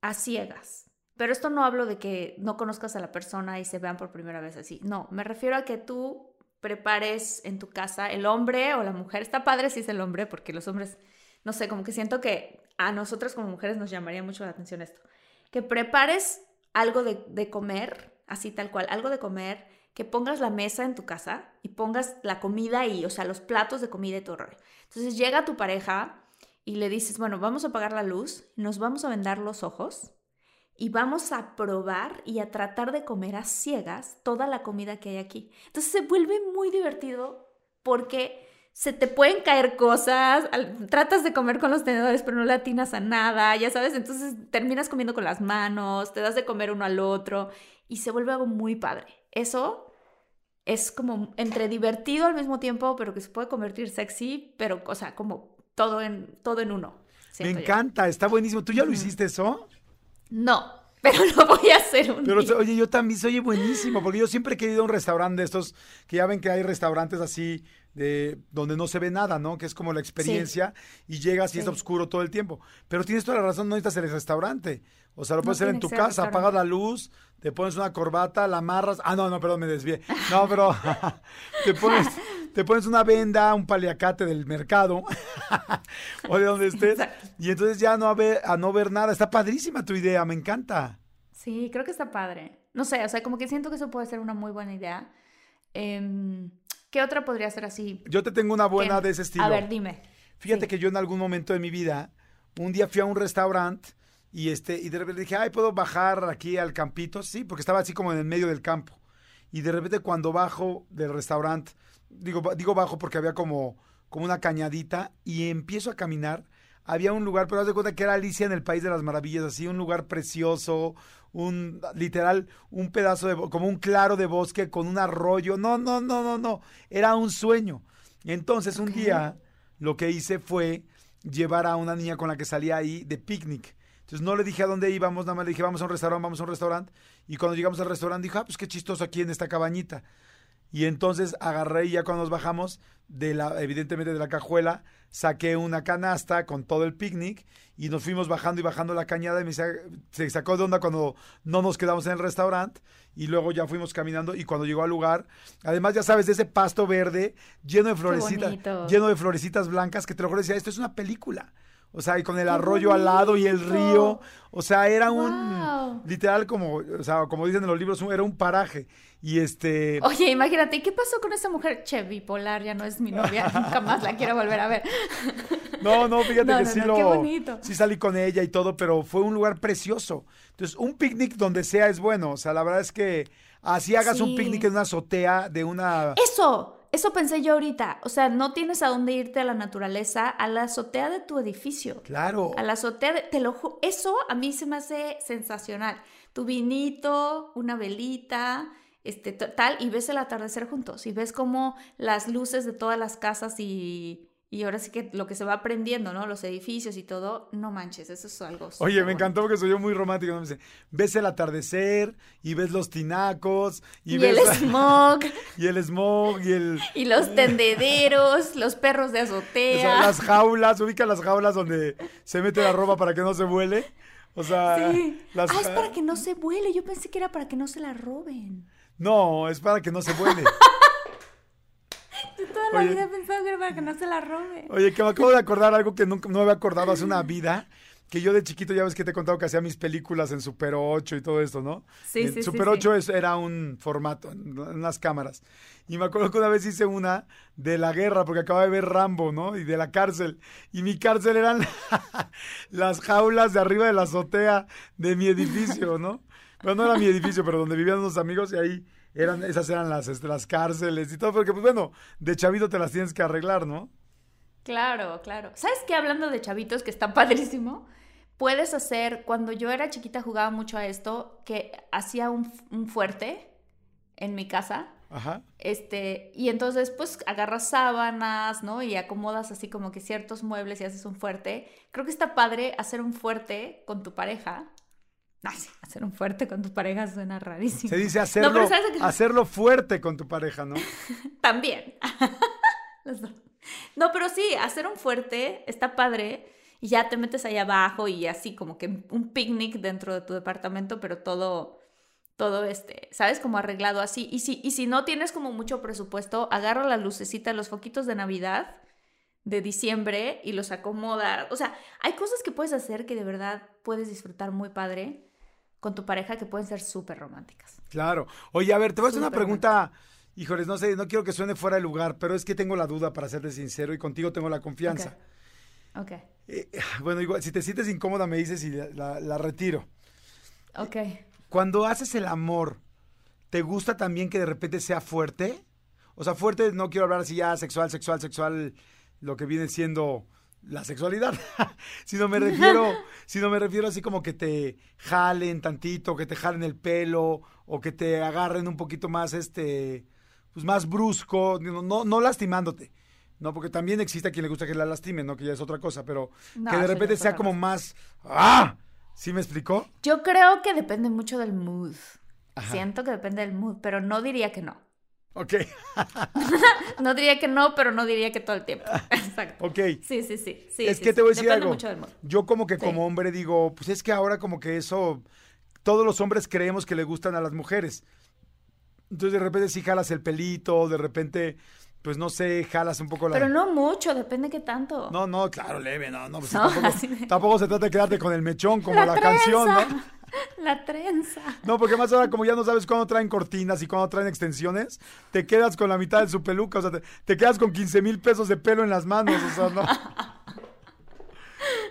a ciegas. Pero esto no hablo de que no conozcas a la persona y se vean por primera vez así. No, me refiero a que tú prepares en tu casa el hombre o la mujer. Está padre si es el hombre, porque los hombres, no sé, como que siento que a nosotras como mujeres nos llamaría mucho la atención esto. Que prepares algo de, de comer, así tal cual, algo de comer, que pongas la mesa en tu casa y pongas la comida y, o sea, los platos de comida y todo. Entonces llega tu pareja y le dices, bueno, vamos a apagar la luz, nos vamos a vendar los ojos y vamos a probar y a tratar de comer a ciegas toda la comida que hay aquí. Entonces se vuelve muy divertido porque se te pueden caer cosas, tratas de comer con los tenedores pero no le atinas a nada, ya sabes, entonces terminas comiendo con las manos, te das de comer uno al otro y se vuelve algo muy padre. Eso es como entre divertido al mismo tiempo, pero que se puede convertir sexy, pero, o sea, como todo en, todo en uno. Me encanta, está buenísimo. ¿Tú ya lo hiciste eso? No, pero lo voy a hacer un Pero día. oye, yo también soy buenísimo, porque yo siempre he querido a un restaurante de estos, que ya ven que hay restaurantes así, de donde no se ve nada, ¿no? Que es como la experiencia, y llegas y es oscuro todo el tiempo. Pero tienes toda la razón, no necesitas el restaurante. O sea, lo puedes hacer en tu casa, apagas la luz, te pones una corbata, la amarras. Ah, no, no, perdón, me desvié. No, pero te pones, te pones una venda, un paliacate del mercado o de donde estés. Y entonces ya no a, ver, a no ver nada. Está padrísima tu idea, me encanta. Sí, creo que está padre. No sé, o sea, como que siento que eso puede ser una muy buena idea. Eh, ¿Qué otra podría ser así? Yo te tengo una buena de ese estilo. A ver, dime. Fíjate que yo en algún momento de mi vida, un día fui a un restaurante y este y de repente dije, ay, ¿puedo bajar aquí al campito? Sí, porque estaba así como en el medio del campo. Y de repente cuando bajo del restaurante, digo, digo bajo porque había como, como una cañadita y empiezo a caminar, había un lugar, pero haz de cuenta que era Alicia en el País de las Maravillas, así un lugar precioso, un literal, un pedazo de, como un claro de bosque con un arroyo. No, no, no, no, no, era un sueño. Entonces un día lo que hice fue llevar a una niña con la que salía ahí de picnic. Entonces no le dije a dónde íbamos, nada más le dije, vamos a un restaurante, vamos a un restaurante. Y cuando llegamos al restaurante, dijo, ah, pues qué chistoso aquí en esta cabañita. Y entonces agarré y ya cuando nos bajamos, de la, evidentemente de la cajuela, saqué una canasta con todo el picnic y nos fuimos bajando y bajando la cañada y me se sacó de onda cuando no nos quedamos en el restaurante y luego ya fuimos caminando y cuando llegó al lugar, además ya sabes, de ese pasto verde lleno de florecitas, lleno de florecitas blancas que te lo juro decía, esto es una película. O sea, y con el arroyo al lado y el río. O sea, era un literal como, o sea, como dicen en los libros, era un paraje. Y este. Oye, imagínate, ¿qué pasó con esa mujer? Che, bipolar, ya no es mi novia, nunca más la quiero volver a ver. No, no, fíjate que sí lo. Sí salí con ella y todo, pero fue un lugar precioso. Entonces, un picnic donde sea es bueno. O sea, la verdad es que así hagas un picnic en una azotea de una. Eso. Eso pensé yo ahorita. O sea, no tienes a dónde irte a la naturaleza, a la azotea de tu edificio. Claro. A la azotea de. Te lo Eso a mí se me hace sensacional. Tu vinito, una velita, este, tal, y ves el atardecer juntos. Y ves como las luces de todas las casas y y ahora sí que lo que se va aprendiendo, ¿no? Los edificios y todo, no manches, eso es algo. Oye, me encantó porque soy yo muy romántico. Me dice, ves el atardecer y ves los tinacos y, ves el smog. y el smog y el. Y los tendederos, los perros de azotea. las jaulas, ubica las jaulas donde se mete la ropa para que no se vuele. O sea, sí. ah, es para que no se vuele. Yo pensé que era para que no se la roben. No, es para que no se vuele. La vida pensaba que para que no se la robe. Oye, que me acabo de acordar algo que nunca no había acordado hace una vida. Que yo de chiquito ya ves que te he contado que hacía mis películas en Super 8 y todo esto, ¿no? Sí, sí, Super 8 era un formato, unas cámaras. Y me acuerdo que una vez hice una de la guerra, porque acababa de ver Rambo, ¿no? Y de la cárcel. Y mi cárcel eran las jaulas de arriba de la azotea de mi edificio, ¿no? Bueno, no era mi edificio, pero donde vivían unos amigos y ahí eran, esas eran las, este, las cárceles y todo, porque pues bueno, de chavito te las tienes que arreglar, ¿no? Claro, claro. ¿Sabes qué? Hablando de chavitos, que está padrísimo, puedes hacer, cuando yo era chiquita jugaba mucho a esto, que hacía un, un fuerte en mi casa. Ajá. Este, y entonces pues agarras sábanas, ¿no? Y acomodas así como que ciertos muebles y haces un fuerte. Creo que está padre hacer un fuerte con tu pareja Ay, hacer un fuerte con tu pareja suena rarísimo. Se dice hacerlo, hacerlo fuerte con tu pareja, ¿no? También. No, pero sí, hacer un fuerte está padre y ya te metes ahí abajo y así como que un picnic dentro de tu departamento, pero todo, todo este, ¿sabes? Como arreglado así. Y si, y si no tienes como mucho presupuesto, agarra la lucecita, los foquitos de Navidad de diciembre y los acomoda. O sea, hay cosas que puedes hacer que de verdad puedes disfrutar muy padre con tu pareja que pueden ser súper románticas. Claro. Oye, a ver, te voy a hacer una pregunta. Híjoles, no sé, no quiero que suene fuera de lugar, pero es que tengo la duda para serte sincero y contigo tengo la confianza. Ok. Eh, bueno, igual, si te sientes incómoda me dices y la, la- la retiro. Ok. Cuando haces el amor, ¿te gusta también que de repente sea fuerte? O sea, fuerte, no quiero hablar así ya sexual, sexual, sexual, lo que viene siendo la sexualidad, sino me refiero, sino me refiero así como que te jalen tantito, que te jalen el pelo o que te agarren un poquito más este pues más brusco, no, no, no lastimándote. No, porque también existe a quien le gusta que la lastimen, ¿no? Que ya es otra cosa, pero No, que de repente sea como más ¡Ah! ¿Sí me explicó? Yo creo que depende mucho del mood. Ajá. Siento que depende del mood, pero no diría que no. Ok, No diría que no, pero no diría que todo el tiempo. Exacto. ok. Sí, sí, sí. sí es sí, que sí. te voy a decir Depende algo. mucho del mood. Yo como que Sí. como hombre digo, pues es que ahora como que eso, todos los hombres creemos que le gustan a las mujeres. Entonces de repente si jalas el pelito, de repente, pues no sé, jalas un poco la... Pero no mucho, depende qué tanto. No, no, claro, leve, no, no, pues No, tampoco, tampoco se trata de quedarte con el mechón como la, La canción, ¿no? La trenza. No, porque más ahora como ya no sabes cuándo traen cortinas y cuándo traen extensiones, te quedas con la mitad de su peluca, o sea, te, te quedas con 15 mil pesos de pelo en las manos, o sea, no.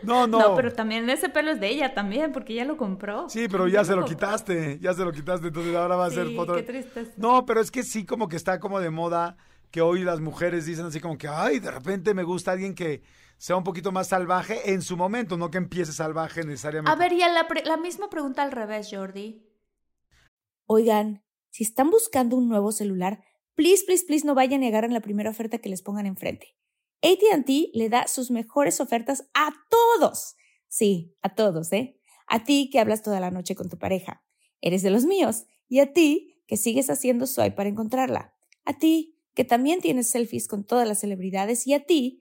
No, no. No. pero también ese pelo es de ella también, porque ella lo compró. Sí, pero ya se lo quitaste, ya se lo quitaste, entonces ahora va a ser Sí, foto. qué tristeza. No, pero es que sí como que está como de moda que hoy las mujeres dicen así como que, ay, de repente me gusta alguien que sea un poquito más salvaje en su momento, no que empiece salvaje necesariamente. A ver, y a la, misma pregunta al revés, Jordi. Oigan, si están buscando un nuevo celular, please, please, please no vayan a negar en la primera oferta que les pongan enfrente. ATT le da sus mejores ofertas a todos. Sí, a todos, ¿eh? A ti que hablas toda la noche con tu pareja. Eres de los míos. Y a ti que sigues haciendo swipe para encontrarla. A ti que también tienes selfies con todas las celebridades. Y a ti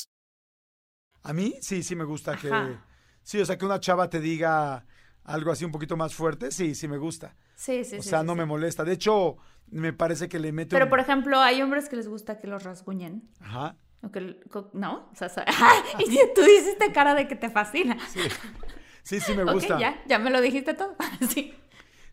A mí sí, sí me gusta que... Ajá. Sí, o sea, que una chava te diga algo así un poquito más fuerte, sí, sí me gusta. Sí, sí, o sí, sea, sí, no sí. me molesta. De hecho, me parece que le mete Pero, un- por ejemplo, hay hombres que les gusta que los rasguñen. Ajá. O que, ¿No? O sea, y tú hiciste cara de que te fascina. Sí, sí me Ok, gusta. ya, ya me lo dijiste todo. sí.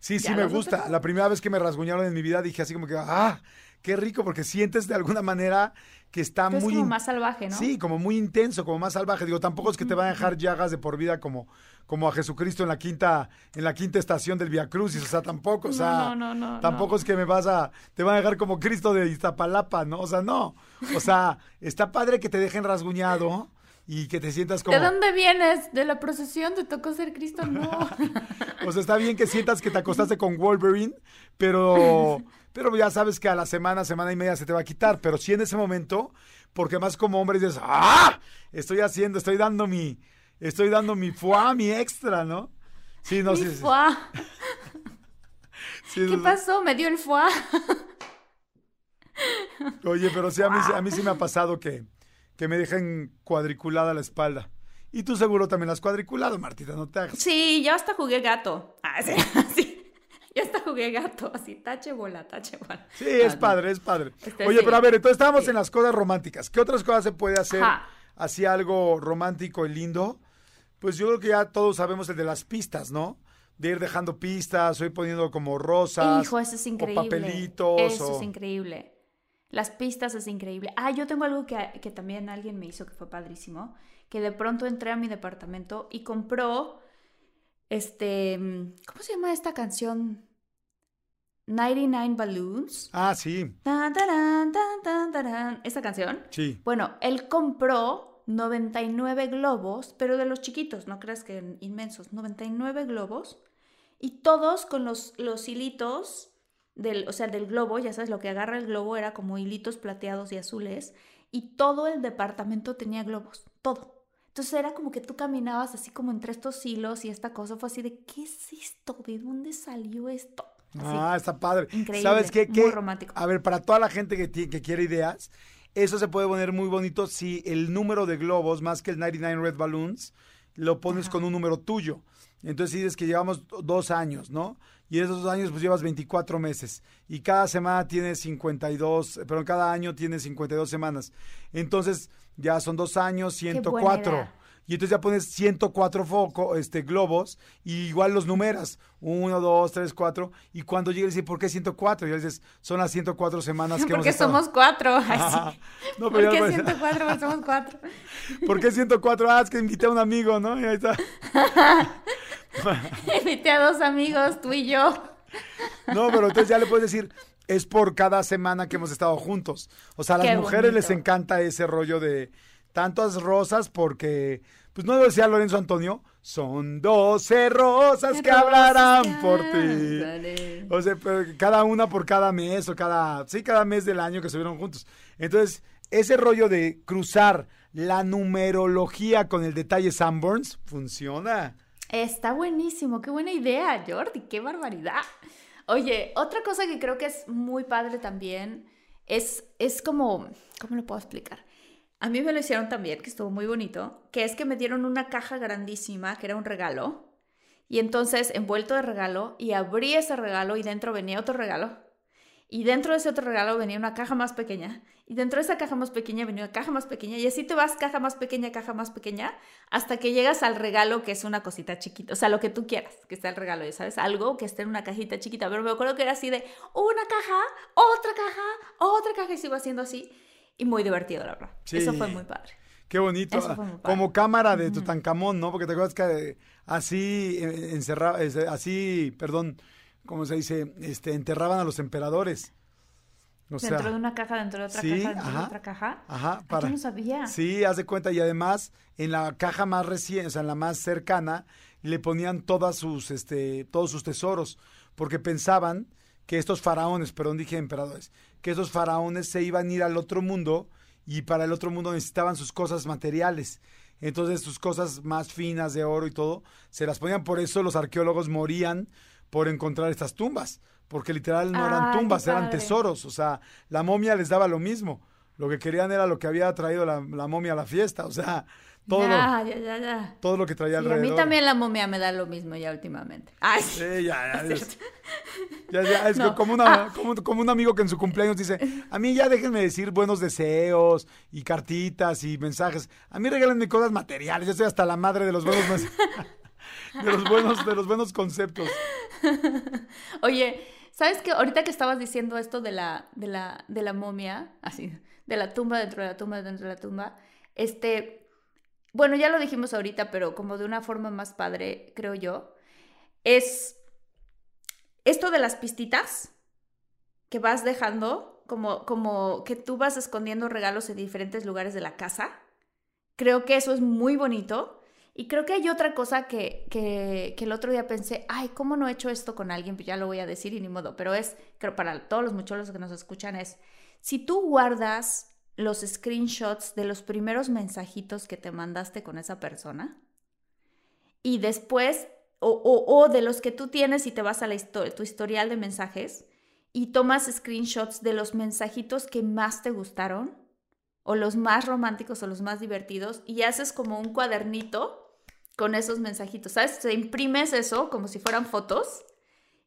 Sí, sí me gusta. La primera vez que me rasguñaron en mi vida dije así como que, ah, qué rico, porque sientes de alguna manera que está Pero es muy... como in- más salvaje, ¿no? Sí, como muy intenso, como más salvaje. Digo, tampoco es que te van a dejar llagas de por vida como, como a Jesucristo en la quinta, en la quinta estación del Via Crucis. O sea, tampoco, o sea, No, no, no, tampoco es que me vas a, te van a dejar como Cristo de Iztapalapa, ¿no? O sea, no. O sea, está padre que te dejen rasguñado y que te sientas como. ¿De dónde vienes? ¿De la procesión? ¿Te tocó ser Cristo? No. O sea, está bien que sientas que te acostaste con Wolverine, pero, pero ya sabes que a la semana, semana y media se te va a quitar. Pero sí en ese momento, porque más como hombre dices, ¡ah! Estoy haciendo, estoy dando mi, estoy dando mi foie, mi extra, ¿no? Sí, no Mi sí, foie. sí, ¿Qué pasó? Me dio el foie. Oye, pero sí, a mí, sí- a mí sí me ha pasado que, que me dejen cuadriculada la espalda. Y tú seguro también la has cuadriculado, Martita, no te hagas. Sí, yo hasta jugué gato. Ah, sí, sí. Yo hasta jugué gato. Así, tache bola, tache bola. Sí, es Ah, no. padre, es padre. Este, Oye, sí. pero a ver, entonces estábamos Sí. en las cosas románticas. ¿Qué otras cosas se puede hacer Ajá. así algo romántico y lindo, pues yo creo que ya todos sabemos el de las pistas, ¿no? De ir dejando pistas, o ir poniendo como rosas. Hijo, eso es increíble. O papelitos. Eso o- es increíble. Las pistas es increíble. Ah, yo tengo algo que, que también alguien me hizo que fue padrísimo. Que de pronto entré a mi departamento y compró, este, ¿cómo se llama esta canción? 99 Balloons. Ah, sí, Tan, taran, tan, tan, taran. ¿Esta canción? sí. Bueno, él compró 99 globos, pero de los chiquitos, no creas que inmensos, 99 globos, y todos con los, los hilitos del, o sea, del globo, ya sabes, lo que agarra el globo era como hilitos plateados y azules, y todo el departamento tenía globos, todo. Entonces era como que tú caminabas así como entre estos hilos y esta cosa fue así de, ¿qué es esto? ¿De dónde salió esto? Ah, está padre. Increíble, ¿Sabes qué? muy ¿Qué? romántico. A ver, para toda la gente que, que quiere ideas, eso se puede poner muy bonito si el número de globos, más que el 99 Red Balloons, lo pones con un número tuyo. Entonces dices que llevamos do- dos años, ¿no? Y en esos dos años pues llevas 24 meses. Y cada semana tienes 52, pero cada año tienes 52 semanas. Entonces ya son dos años, buena 104. Y entonces ya pones 104 foco, este, globos, y igual los numeras. 1, 2, 3, 4. Y cuando llegue, dice, ¿por qué 104? Y ya dices, son las 104 semanas que hemos Porque estado. somos cuatro. Ay, Ajá. sí. No, ¿Por pero qué pues- 104? Porque somos cuatro. ¿Por qué 104? Ah, es que invité a un amigo, ¿no? Y ahí está. Invité a dos amigos, tú y yo. No, pero entonces ya le puedes decir, es por cada semana que hemos estado juntos. O sea, a las Qué mujeres les bonito. encanta ese rollo de tantas rosas porque, pues no lo decía Lorenzo Antonio, son 12 rosas que hablarán por ti. O sea, pero cada una por cada mes o cada, sí, cada mes del año que estuvieron juntos. Entonces, ese rollo de cruzar la numerología con el detalle Sanborns funciona. Está buenísimo, qué buena idea, Jordi, qué barbaridad. Oye, otra cosa que creo que es muy padre también es, es como, ¿cómo lo puedo explicar? A mí me lo hicieron también, que estuvo muy bonito, que es que me dieron una caja grandísima, que era un regalo, y entonces envuelto de regalo, y abrí ese regalo y dentro venía otro regalo, y dentro de ese otro regalo venía una caja más pequeña, y dentro de esa caja más pequeña venía una caja más pequeña, y así te vas caja más pequeña, caja más pequeña, hasta que llegas al regalo que es una cosita chiquita, o sea, lo que tú quieras, que sea el regalo, ya sabes, algo que esté en una cajita chiquita, pero me acuerdo que era así de una caja, otra caja, otra caja, y se iba haciendo así, y muy divertido, la verdad. Sí. Eso fue muy padre. Qué bonito. Eso fue muy padre. Como cámara de Tutankamón, ¿no? Porque te acuerdas que eh, así eh, encerraba, eh, así, perdón, ¿cómo se dice? Este, enterraban a los emperadores. O sea, dentro de una caja, dentro de otra sí, caja, dentro ajá, de otra caja. Ajá, Ah, para. Yo no sabía. Sí, haz de cuenta. Y además, en la caja más reciente, o sea, en la más cercana, le ponían todas sus, este, todos sus tesoros. Porque pensaban que estos faraones, perdón, dije emperadores, que esos faraones se iban a ir al otro mundo y para el otro mundo necesitaban sus cosas materiales. Entonces sus cosas más finas de oro y todo, se las ponían. Por eso los arqueólogos morían por encontrar estas tumbas. Porque literal no eran Ay, qué tumbas, eran tesoros. O sea, la momia les daba lo mismo. Lo que querían era lo que había traído la, la momia a la fiesta. O sea, todo, ya, lo, ya, ya, ya. todo lo que traía Sí, a alrededor. mí también la momia me da lo mismo ya últimamente. Ay, sí. Ya, ya, Es ya, ya, es No. como, una, como, como un amigo que en su cumpleaños dice, a mí ya déjenme decir buenos deseos y cartitas y mensajes. A mí regálenme cosas materiales. Yo estoy hasta la madre de los buenos de los buenos, de los buenos conceptos. Oye, ¿sabes qué? Ahorita que estabas diciendo esto de la, de la, de la momia, así, de la tumba dentro de la tumba dentro de la tumba, este, bueno, ya lo dijimos ahorita, pero como de una forma más padre, creo yo, es esto de las pistitas que vas dejando, como, como que tú vas escondiendo regalos en diferentes lugares de la casa. Creo que eso es muy bonito. Y creo que hay otra cosa que, que, que el otro día pensé, ay, ¿cómo no he hecho esto con alguien? Pues ya lo voy a decir y ni modo, pero es, creo para todos los mucholos que nos escuchan, es, si tú guardas los screenshots de los primeros mensajitos que te mandaste con esa persona y después, o, o, o de los que tú tienes y te vas a la tu historial de mensajes y tomas screenshots de los mensajitos que más te gustaron o los más románticos o los más divertidos y haces como un cuadernito con esos mensajitos, ¿sabes? Te imprimes eso como si fueran fotos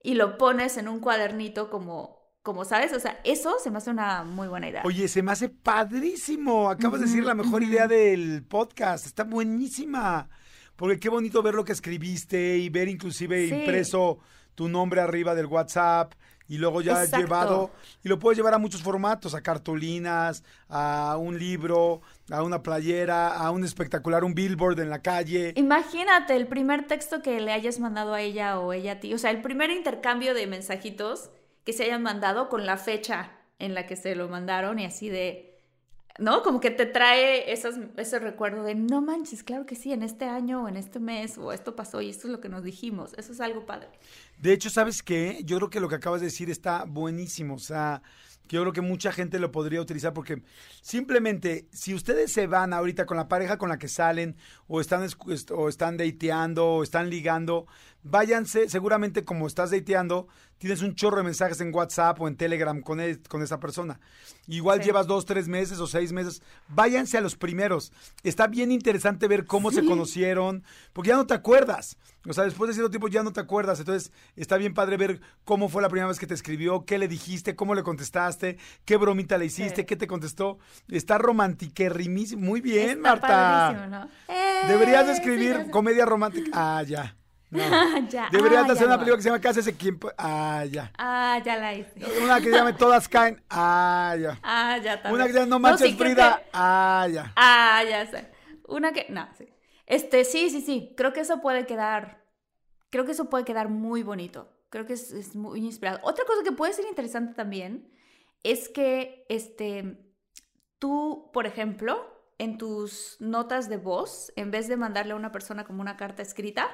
y lo pones en un cuadernito como como sabes, o sea, eso se me hace una muy buena idea. Oye, se me hace padrísimo. Acabas de decir la mejor idea del podcast. Está buenísima. Porque qué bonito ver lo que escribiste y ver inclusive Sí. impreso tu nombre arriba del WhatsApp y luego ya Exacto. llevado y lo puedes llevar a muchos formatos, a cartulinas, a un libro, a una playera, a un espectacular, un billboard en la calle. Imagínate el primer texto que le hayas mandado a ella o ella a ti, o sea, el primer intercambio de mensajitos que se hayan mandado con la fecha en la que se lo mandaron y así de, ¿no? Como que te trae esas, ese recuerdo de, no manches, claro que sí, en este año o en este mes o esto pasó y esto es lo que nos dijimos, eso es algo padre. De hecho, ¿sabes qué? Yo creo que lo que acabas de decir está buenísimo. O sea, yo creo que mucha gente lo podría utilizar porque simplemente si ustedes se van ahorita con la pareja con la que salen o están, o están dateando o están ligando, váyanse, seguramente como estás dateando, tienes un chorro de mensajes en WhatsApp o en Telegram con, e- con esa persona. Igual Sí. llevas dos, tres meses o seis meses, váyanse a los primeros. Está bien interesante ver cómo se conocieron, porque ya no te acuerdas. O sea, después de cierto tiempo ya no te acuerdas. Entonces, está bien padre ver cómo fue la primera vez que te escribió, qué le dijiste, cómo le contestaste, qué bromita le hiciste, Sí. qué te contestó. Está romantiquerrimísimo. Muy bien, Está Marta. ¿no? Deberías de ¡Eh! escribir comedia romántica. Ah, ya. No. Ya, Deberías ah, hacer ya una no. película que se llama Cásese quien... Ah, ya. Ah, ya la hice. Una que se llame Todas caen. Ah, ya. Ah, ya también. Una que se llame No manches sí, creo Frida. que- Ah, ya. Ah, ya sé. Una que. No, sí. Este, sí, sí, sí. Creo que eso puede quedar. Creo que eso puede quedar muy bonito. Creo que es, es muy inspirado. Otra cosa que puede ser interesante también es que este. Tú, por ejemplo, en tus notas de voz, en vez de mandarle a una persona como una carta escrita,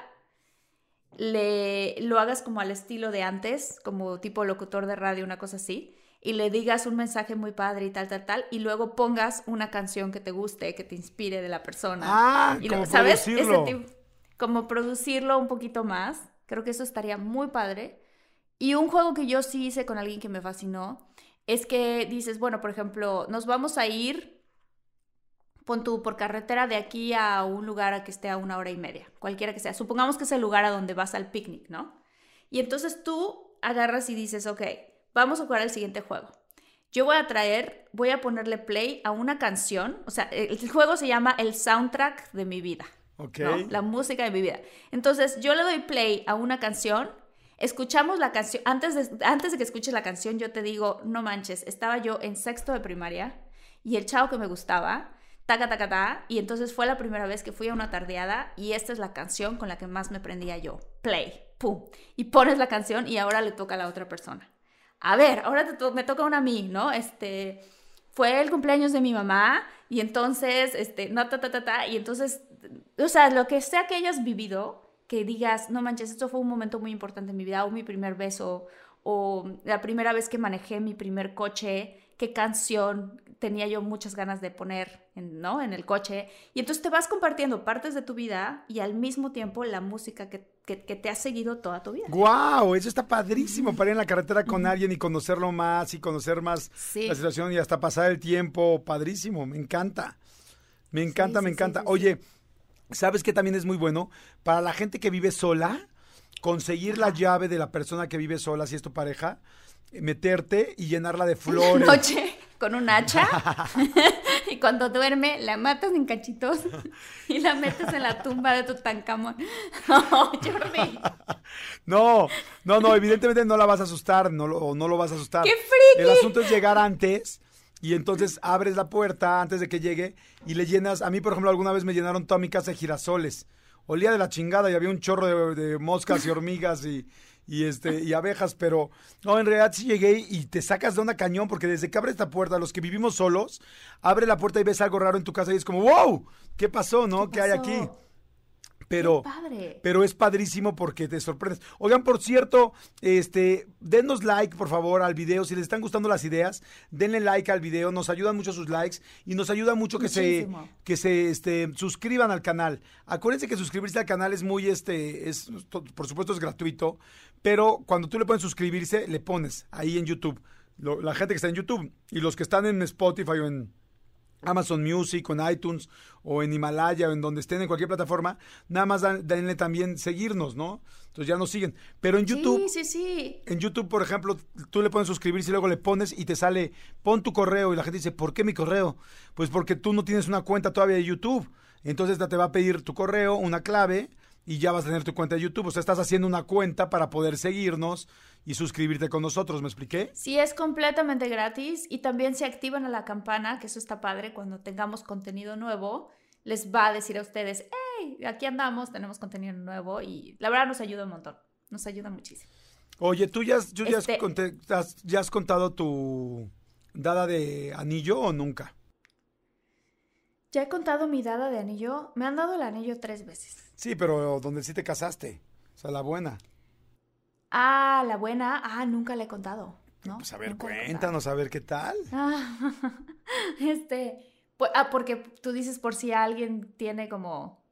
le lo hagas como al estilo de antes, como tipo locutor de radio, una cosa así, y le digas un mensaje muy padre y tal, tal, tal, y luego pongas una canción que te guste, que te inspire de la persona. Ah, y como lo- ¿Sabes? Ese producirlo. tipo- como producirlo un poquito más. Creo que eso estaría muy padre. Y un juego que yo sí hice con alguien que me fascinó es que dices, bueno, por ejemplo, nos vamos a ir, pon tú, por carretera de aquí a un lugar a que esté a una hora y media, cualquiera que sea. Supongamos que es el lugar a donde vas al picnic, ¿no? Y entonces tú agarras y dices, ok, vamos a jugar el siguiente juego. Yo voy a traer, voy a ponerle play a una canción, o sea, el juego se llama el soundtrack de mi vida. Ok. ¿no? La música de mi vida. Entonces, yo le doy play a una canción, escuchamos la canción, antes de, antes de que escuches la canción, yo te digo, no manches, estaba yo en sexto de primaria y el chavo que me gustaba, taca, taca, ta, y entonces fue la primera vez que fui a una tardeada y esta es la canción con la que más me prendía yo. Play, pum. Y pones la canción y ahora le toca a la otra persona. A ver, ahora me toca una a mí, ¿no? Este, fue el cumpleaños de mi mamá y entonces, este, no, ta, ta, ta, ta, y entonces, o sea, lo que sea que hayas vivido, que digas, no manches, esto fue un momento muy importante en mi vida, o mi primer beso, o la primera vez que manejé mi primer coche, qué canción tenía yo muchas ganas de poner, en, ¿no? En el coche. Y entonces te vas compartiendo partes de tu vida y al mismo tiempo la música que, que, que te ha seguido toda tu vida. ¡Guau! Eso está padrísimo para ir en la carretera con alguien y conocerlo más y conocer más Sí. la situación y hasta pasar el tiempo. Padrísimo, me encanta. Me encanta, Sí, me sí, encanta. Oye, ¿sabes qué también es muy bueno? Para la gente que vive sola, conseguir la llave de la persona que vive sola, si es tu pareja, meterte y llenarla de flores. noche con un hacha y cuando duerme la matas en cachitos y la metes en la tumba de Tutankamón. No, Jordi. No, no, no, evidentemente no la vas a asustar, no lo, no lo vas a asustar. ¡Qué friki! El asunto es llegar antes y entonces abres la puerta antes de que llegue y le llenas. A mí, por ejemplo, alguna vez me llenaron toda mi casa de girasoles. Olía de la chingada y había un chorro de, de moscas y hormigas y, y, este, y abejas, pero no, en realidad sí llegué y te sacas de onda cañón porque desde que abres esta puerta, los que vivimos solos, abre la puerta y ves algo raro en tu casa y es como, wow, ¿qué pasó, no? ¿Qué, hay pasó? aquí? Pero, pero es padrísimo porque te sorprendes. Oigan, por cierto, este, denos like, por favor, al video. Si les están gustando las ideas, denle like al video. Nos ayudan mucho sus likes y nos ayuda mucho que se, que se este, suscriban al canal. Acuérdense que suscribirse al canal es muy, este, es, por supuesto es gratuito, pero cuando tú le pones suscribirse, le pones ahí en YouTube. Lo- la gente que está en YouTube y los que están en Spotify o en Amazon Music o en iTunes o en Himalaya o en donde estén en cualquier plataforma, nada más dan- denle también seguirnos, ¿no? Entonces ya nos siguen. Pero en YouTube, Sí, sí, sí. en YouTube, por ejemplo, tú le pones suscribirse y luego le pones y te sale, pon tu correo y la gente dice, ¿por qué mi correo? Pues porque tú no tienes una cuenta todavía de YouTube. Entonces te va a pedir tu correo, una clave y ya vas a tener tu cuenta de YouTube. O sea, estás haciendo una cuenta para poder seguirnos y suscribirte con nosotros, ¿me expliqué? Sí, es completamente gratis y también se activan a la campana, que eso está padre, cuando tengamos contenido nuevo, les va a decir a ustedes, hey, aquí andamos, tenemos contenido nuevo y la verdad nos ayuda un montón, nos ayuda muchísimo. Oye, ¿tú ya, has- tú ya has Este- conté- has- ya has contado tu dada de anillo o nunca? Ya he contado mi dada de anillo, me han dado el anillo tres veces. Sí, pero donde sí te casaste. O sea, la buena. Ah, la buena, ah, nunca la he contado, ¿no? Pues a ver, Nunca cuéntanos, a ver qué tal. Ah, este, pues, ah, porque tú dices por si alguien tiene como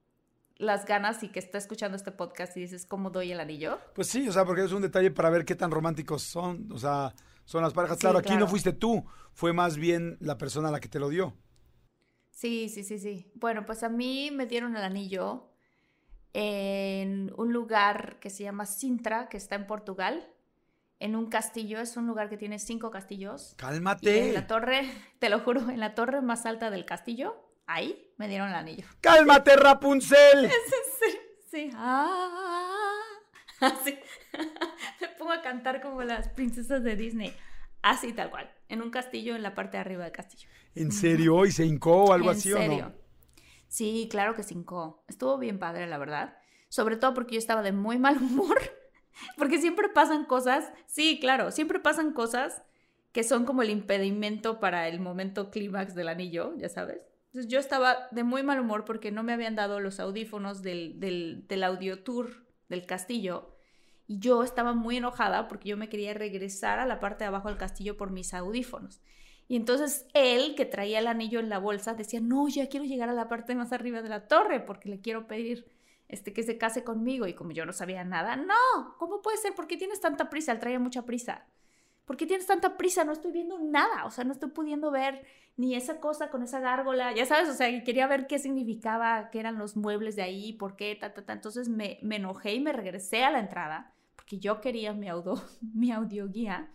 las ganas y que está escuchando este podcast y dices, ¿cómo doy el anillo? Pues sí, o sea, porque es un detalle para ver qué tan románticos son, o sea, son las parejas. Sí, Claro, aquí no fuiste tú, fue más bien la persona a la que te lo dio. Sí, sí, sí, sí. Bueno, pues a mí me dieron el anillo en un lugar que se llama Sintra, que está en Portugal, en un castillo. Es un lugar que tiene cinco castillos. Y en Cálmate. la torre, te lo juro, en la torre más alta del castillo, ahí me dieron el anillo. Cálmate, Rapunzel. Sí, sí. Ah, así. Me pongo a cantar como las princesas de Disney. Así tal cual. En un castillo en la parte de arriba del castillo. ¿En serio? ¿Y se hincó o algo ¿En así o serio? no? Sí, claro que cinco. Estuvo bien padre, la verdad. Sobre todo porque yo estaba de muy mal humor. Porque siempre pasan cosas. Sí, claro, siempre pasan cosas que son como el impedimento para el momento clímax del anillo, ya sabes. Entonces yo estaba de muy mal humor porque no me habían dado los audífonos del, del, del audio tour del castillo. Y yo estaba muy enojada porque yo me quería regresar a la parte de abajo del castillo por mis audífonos. Y entonces él, que traía el anillo en la bolsa, decía, no, ya quiero llegar a la parte más arriba de la torre porque le quiero pedir este, que se case conmigo. Y como yo no sabía nada, no, ¿cómo puede ser? ¿Por qué tienes tanta prisa? Él traía mucha prisa. ¿Por qué tienes tanta prisa? No estoy viendo nada, o sea, no estoy pudiendo ver ni esa cosa con esa gárgola, ya sabes, o sea, quería ver qué significaba, qué eran los muebles de ahí, por qué, ta, ta, ta. Entonces me, me enojé y me regresé a la entrada porque yo quería mi, audio, mi audioguía.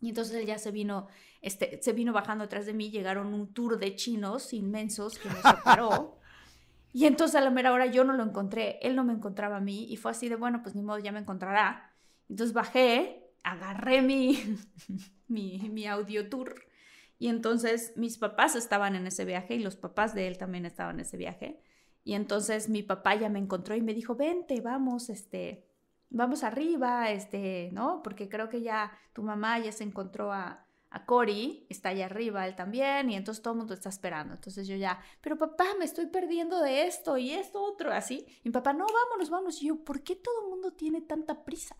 Y entonces él ya se vino, este, se vino bajando atrás de mí, llegaron un tour de chinos inmensos que nos separó. y entonces a la mera hora yo no lo encontré, él no me encontraba a mí y fue así de, bueno, pues ni modo, ya me encontrará. Entonces bajé, agarré mi, mi, mi audio tour y entonces mis papás estaban en ese viaje y los papás de él también estaban en ese viaje. Y entonces mi papá ya me encontró y me dijo, vente, vamos, este, vamos arriba, este, ¿no? Porque creo que ya tu mamá ya se encontró a, a Cory, está allá arriba, él también, y entonces todo el mundo está esperando. Entonces yo ya, pero papá, me estoy perdiendo de esto y esto otro, así. Y mi papá, no, vámonos, vámonos. Y yo, ¿por qué todo el mundo tiene tanta prisa?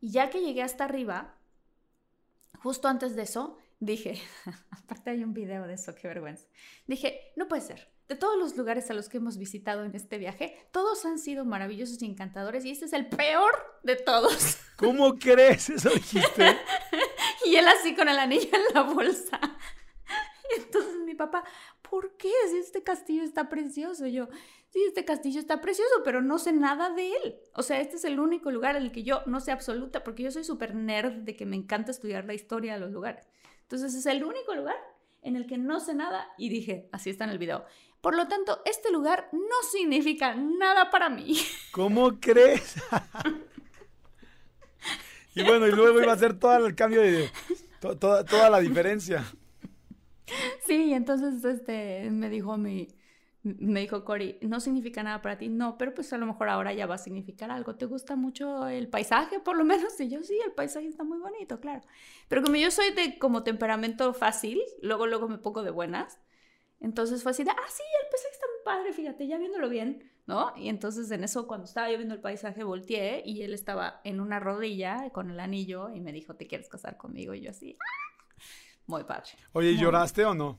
Y ya que llegué hasta arriba, justo antes de eso, dije, aparte hay un video de eso, qué vergüenza. Dije, no puede ser. De todos los lugares a los que hemos visitado en este viaje, todos han sido maravillosos y encantadores y este es el peor de todos. ¿Cómo crees? Eso dijiste. Y él así con el anillo en la bolsa. Y entonces mi papá, ¿por qué? Si este castillo está precioso. Yo, sí, este castillo está precioso, pero no sé nada de él. O sea, este es el único lugar en el que yo no sé absoluta, porque yo soy súper nerd de que me encanta estudiar la historia de los lugares. Entonces es el único lugar en el que no sé nada y dije, así está en el video. Por lo tanto, este lugar no significa nada para mí. ¿Cómo crees? y bueno, y luego iba a ser todo el cambio de... to- toda, toda la diferencia. Sí, entonces este me dijo mi me dijo Cory, no significa nada para ti, no, pero pues a lo mejor ahora ya va a significar algo. ¿Te gusta mucho el paisaje, por lo menos? Y yo sí, el paisaje está muy bonito, claro. Pero como yo soy de como temperamento fácil, luego luego me pongo de buenas. Entonces fue así de, ah, sí, el paisaje está muy padre, fíjate, ya viéndolo bien, ¿no? Y entonces en eso, cuando estaba yo viendo el paisaje, volteé y él estaba en una rodilla con el anillo y me dijo, ¿te quieres casar conmigo? Y yo así, ¡ah! Muy padre. Oye, ¿y Muy- lloraste o no?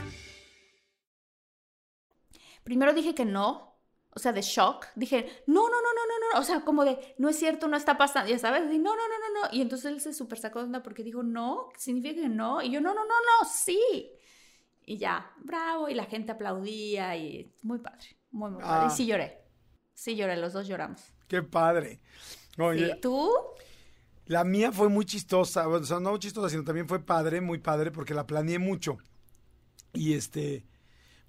Primero dije que no, o sea, de shock. Dije, no, no, no, no, no, no. O sea, como de, no es cierto, no está pasando. Ya sabes, dije, no, no, no, no, no. Y entonces él se súper sacó de onda porque dijo, no, significa que no. Y yo, no, no, no, no, sí. Y ya, bravo. Y la gente aplaudía y muy padre, muy, muy padre. Ah. Y sí lloré. Sí lloré, los dos lloramos. Qué padre. Oye, Sí, ¿Tú? La mía fue muy chistosa, o sea, no chistosa, sino también fue padre, muy padre, porque la planeé mucho. Y este,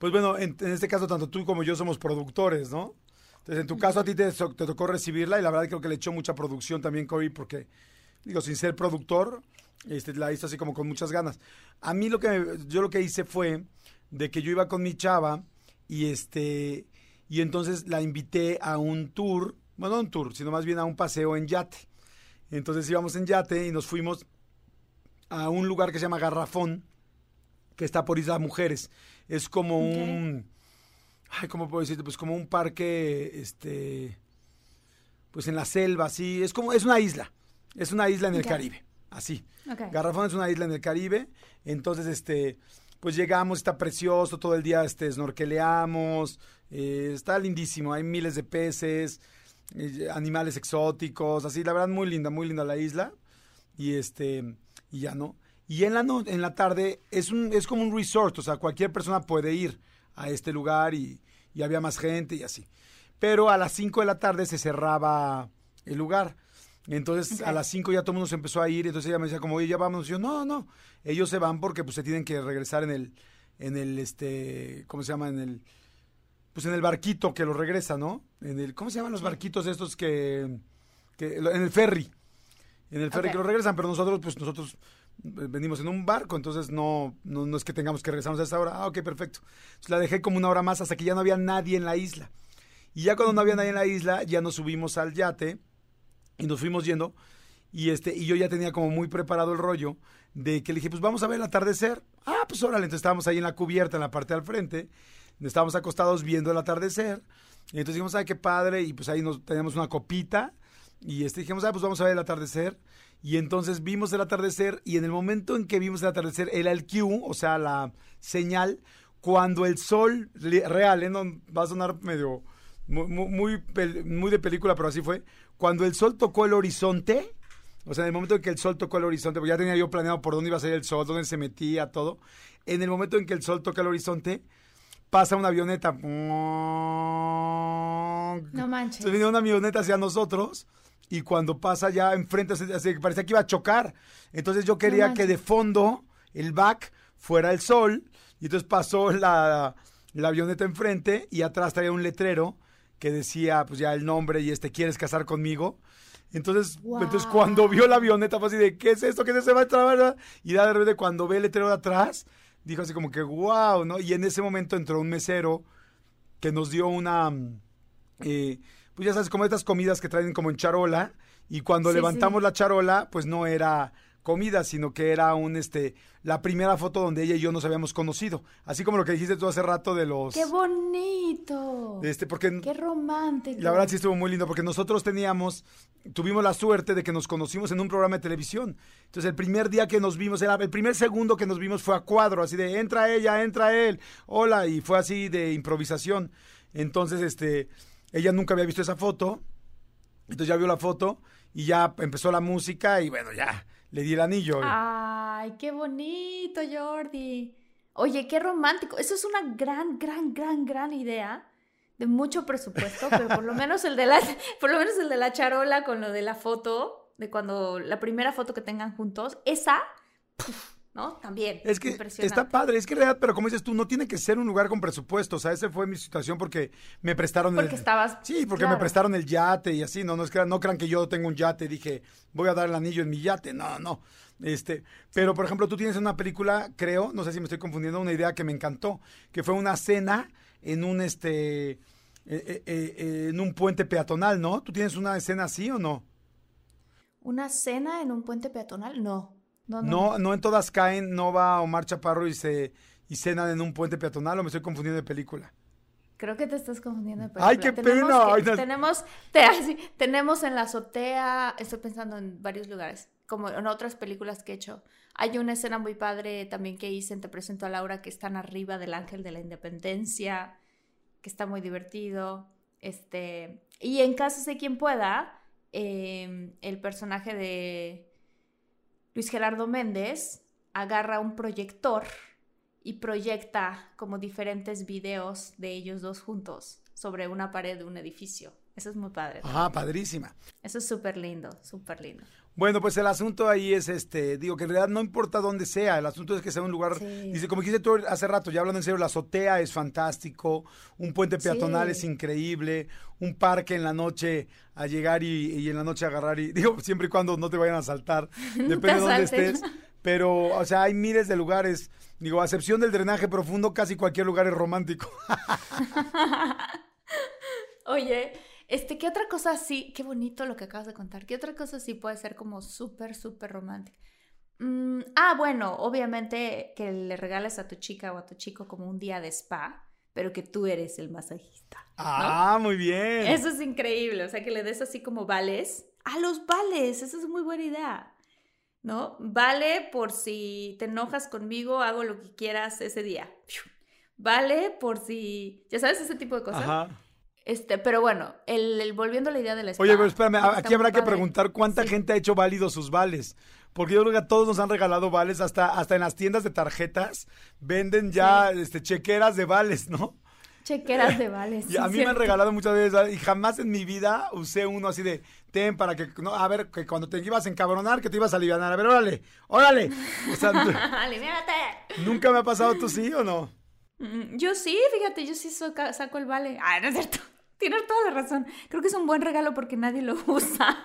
pues bueno, en, este caso tanto tú como yo somos productores, ¿no? Entonces, en tu caso a ti te, tocó recibirla y la verdad creo que le echó mucha producción también Cory, porque, digo, sin ser productor, este, la hizo así como con muchas ganas. A mí lo que, yo lo que hice fue de que yo iba con mi chava y este, y entonces la invité a un tour, bueno, no un tour, sino más bien a un paseo en yate. Entonces íbamos en yate y nos fuimos a un lugar que se llama Garrafón, que está por Isla Mujeres. Es como un, ay, ¿cómo puedo decirte? Pues como un parque, este, pues en la selva, así. Es como, es una isla. Es una isla en el. Caribe, así. Garrafón es una isla en el Caribe. Entonces, este, pues llegamos, está precioso, todo el día este, snorkeleamos, eh, está lindísimo, hay miles de peces, eh, animales exóticos, así, la verdad, muy linda, muy linda la isla. Y este, y ya no. Y en la, no- en la tarde es, un, es como un resort, o sea, cualquier persona puede ir a este lugar y, y había más gente y así. Pero a las 5 de la tarde se cerraba el lugar. Entonces a las 5 ya todo el mundo se empezó a ir, entonces ella me decía como, oye, ya vamos. Y yo, no, no, ellos se van porque pues se tienen que regresar en el, en el, este, ¿cómo se llama? En el, pues en el barquito que los regresa, ¿no? En el, ¿cómo se llaman los barquitos estos que, que en el ferry? En el ferry que los regresan, pero nosotros, pues nosotros venimos en un barco, entonces no, no, es que tengamos que regresarnos a esa hora. Ah, ok, perfecto. Entonces la dejé como una hora más hasta que ya no había nadie en la isla. Y ya cuando no había nadie en la isla, ya nos subimos al yate y nos fuimos yendo. Y este, y yo ya tenía como muy preparado el rollo de que le dije, pues vamos a ver el atardecer. Ah, pues órale, entonces estábamos ahí en la cubierta, en la parte al frente. Estábamos acostados viendo el atardecer. Y entonces dijimos, ay, qué padre. Y pues ahí nos teníamos una copita. Y este, dijimos, ah, pues vamos a ver el atardecer. Y entonces vimos el atardecer. Y en el momento en que vimos el atardecer, era el cue, o sea, la señal, cuando el sol real, ¿eh? No, va a sonar medio muy, muy, de película, pero así fue. Cuando el sol tocó el horizonte, o sea, en el momento en que el sol tocó el horizonte, porque ya tenía yo planeado por dónde iba a salir el sol, dónde se metía, todo. En el momento en que el sol toca el horizonte, pasa una avioneta. No manches. Entonces venía una avioneta hacia nosotros y cuando pasa ya enfrente, así, así que parecía que iba a chocar. Entonces yo quería que de fondo, el back, fuera el sol. Y entonces pasó la, la avioneta enfrente y atrás traía un letrero que decía, pues ya el nombre y este, ¿quieres casar conmigo? Entonces, entonces cuando vio la avioneta fue así de, ¿qué es esto? ¿Qué se va a trabar? Y de repente cuando ve el letrero de atrás, dijo así como que, wow, ¿no? Y en ese momento entró un mesero que nos dio una, mm, eh, pues ya sabes, como estas comidas que traen como en charola, y cuando Sí, levantamos sí. la charola, pues no era comida, sino que era un, este, la primera foto donde ella y yo nos habíamos conocido. Así como lo que dijiste tú hace rato de los... ¡Qué bonito! Este, porque ¡Qué romántico! la verdad sí estuvo muy lindo porque nosotros teníamos, tuvimos la suerte de que nos conocimos en un programa de televisión. Entonces el primer día que nos vimos, era el primer segundo que nos vimos fue a cuadro, así de entra ella, entra él, hola, y fue así de improvisación. Entonces, este, ella nunca había visto esa foto, entonces ya vio la foto y ya empezó la música y bueno, ya le di el anillo. Ay, qué bonito, Jordi. Oye, qué romántico. Eso es una gran, gran, gran, gran idea de mucho presupuesto, pero por lo menos el de la, por lo menos el de la charola con lo de la foto, de cuando la primera foto que tengan juntos, esa, puf, ¿no? También. Es que impresionante. está padre, es que en realidad, pero como dices tú, no tiene que ser un lugar con presupuesto. O sea, esa fue mi situación porque me prestaron Porque el. estabas. Sí, porque me prestaron el yate y así, no, no es que no crean que yo tengo un yate, dije, voy a dar el anillo en mi yate. No, no. Este, pero por ejemplo, tú tienes una película, creo, no sé si me estoy confundiendo, una idea que me encantó, que fue una cena en un este eh, eh, eh, en un puente peatonal, ¿no? ¿Tú tienes una escena así o no? ¿Una cena en un puente peatonal? No. No, no. No, no en todas caen, no va Omar Chaparro y se y cenan en un puente peatonal o me estoy confundiendo de película. Creo que te estás confundiendo. de Ay, película. qué Tenemos pena. que- Ay, tenemos, te- así, tenemos en la azotea, estoy pensando en varios lugares, como en otras películas que he hecho. Hay una escena muy padre también que hice en Te presento a Laura, que están arriba del Ángel de la Independencia, que está muy divertido. Este, y en caso de quien pueda, eh, el personaje de Luis Gerardo Méndez agarra un proyector y proyecta como diferentes videos de ellos dos juntos sobre una pared de un edificio. Eso es muy padre. Ah, padrísima. Eso es súper lindo, súper lindo. Bueno, pues el asunto ahí es este, digo que en realidad no importa dónde sea, el asunto es que sea un lugar, Sí. dice, como dijiste tú hace rato, ya hablando en serio, la azotea es fantástico, un puente peatonal Sí. es increíble, un parque en la noche a llegar y, y en la noche agarrar y, digo, siempre y cuando no te vayan a asaltar, depende de dónde estés, pero, o sea, hay miles de lugares, digo, a excepción del drenaje profundo, casi cualquier lugar es romántico. Oye, este, ¿qué otra cosa sí? Qué bonito lo que acabas de contar. ¿Qué otra cosa sí puede ser como súper, súper romántica? Mm, ah, bueno, obviamente que le regales a tu chica o a tu chico como un día de spa, pero que tú eres el masajista. ¿no? Ah, muy bien. Eso es increíble, o sea, que le des así como vales. A los vales, esa es muy buena idea. ¿No? Vale por si te enojas conmigo, hago lo que quieras ese día. Vale por si, ya sabes, ese tipo de cosas. Ajá. Este, pero bueno, el, el- volviendo a la idea de la spa. Oye, pero espérame, aquí habrá que preguntar cuánta Sí. gente ha hecho válidos sus vales. Porque yo creo que a todos nos han regalado vales, hasta, hasta en las tiendas de tarjetas venden ya este, chequeras de vales, ¿no? Chequeras de vales. Y a mí me han regalado muchas veces y jamás en mi vida usé uno así de ten para que, no, a ver, que cuando te ibas a encabronar, que te ibas a aliviar. A ver, órale, órale. O sea, nunca me ha pasado, ¿tú sí o no? Mm, Yo sí, fíjate, yo sí saco el vale. Ah, no es cierto. Tienes toda la razón. Creo que es un buen regalo porque nadie lo usa.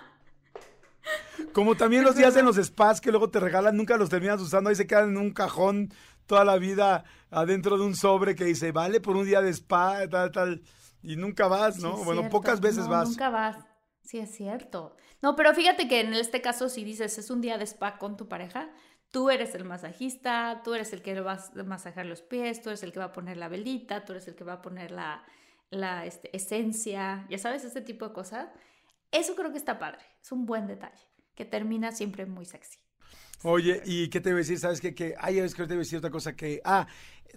Como también los días en los spas que luego te regalan, nunca los terminas usando, ahí se quedan en un cajón toda la vida adentro de un sobre que dice, vale por un día de spa, tal, tal, y nunca vas, ¿no? Sí, bueno, cierto. pocas veces No, vas. Nunca vas. Sí, es cierto. No, pero fíjate que en este caso, si dices es un día de spa con tu pareja, tú eres el masajista, tú eres el que vas a masajar los pies, tú eres el que va a poner la velita, tú eres el que va a poner la, la este, esencia, ya sabes, ese tipo de cosas. Eso creo que está padre. Es un buen detalle que termina siempre muy sexy. Oye, ¿y qué te iba a decir? ¿Sabes qué? Que, ay, es que te iba a decir otra cosa que, ah,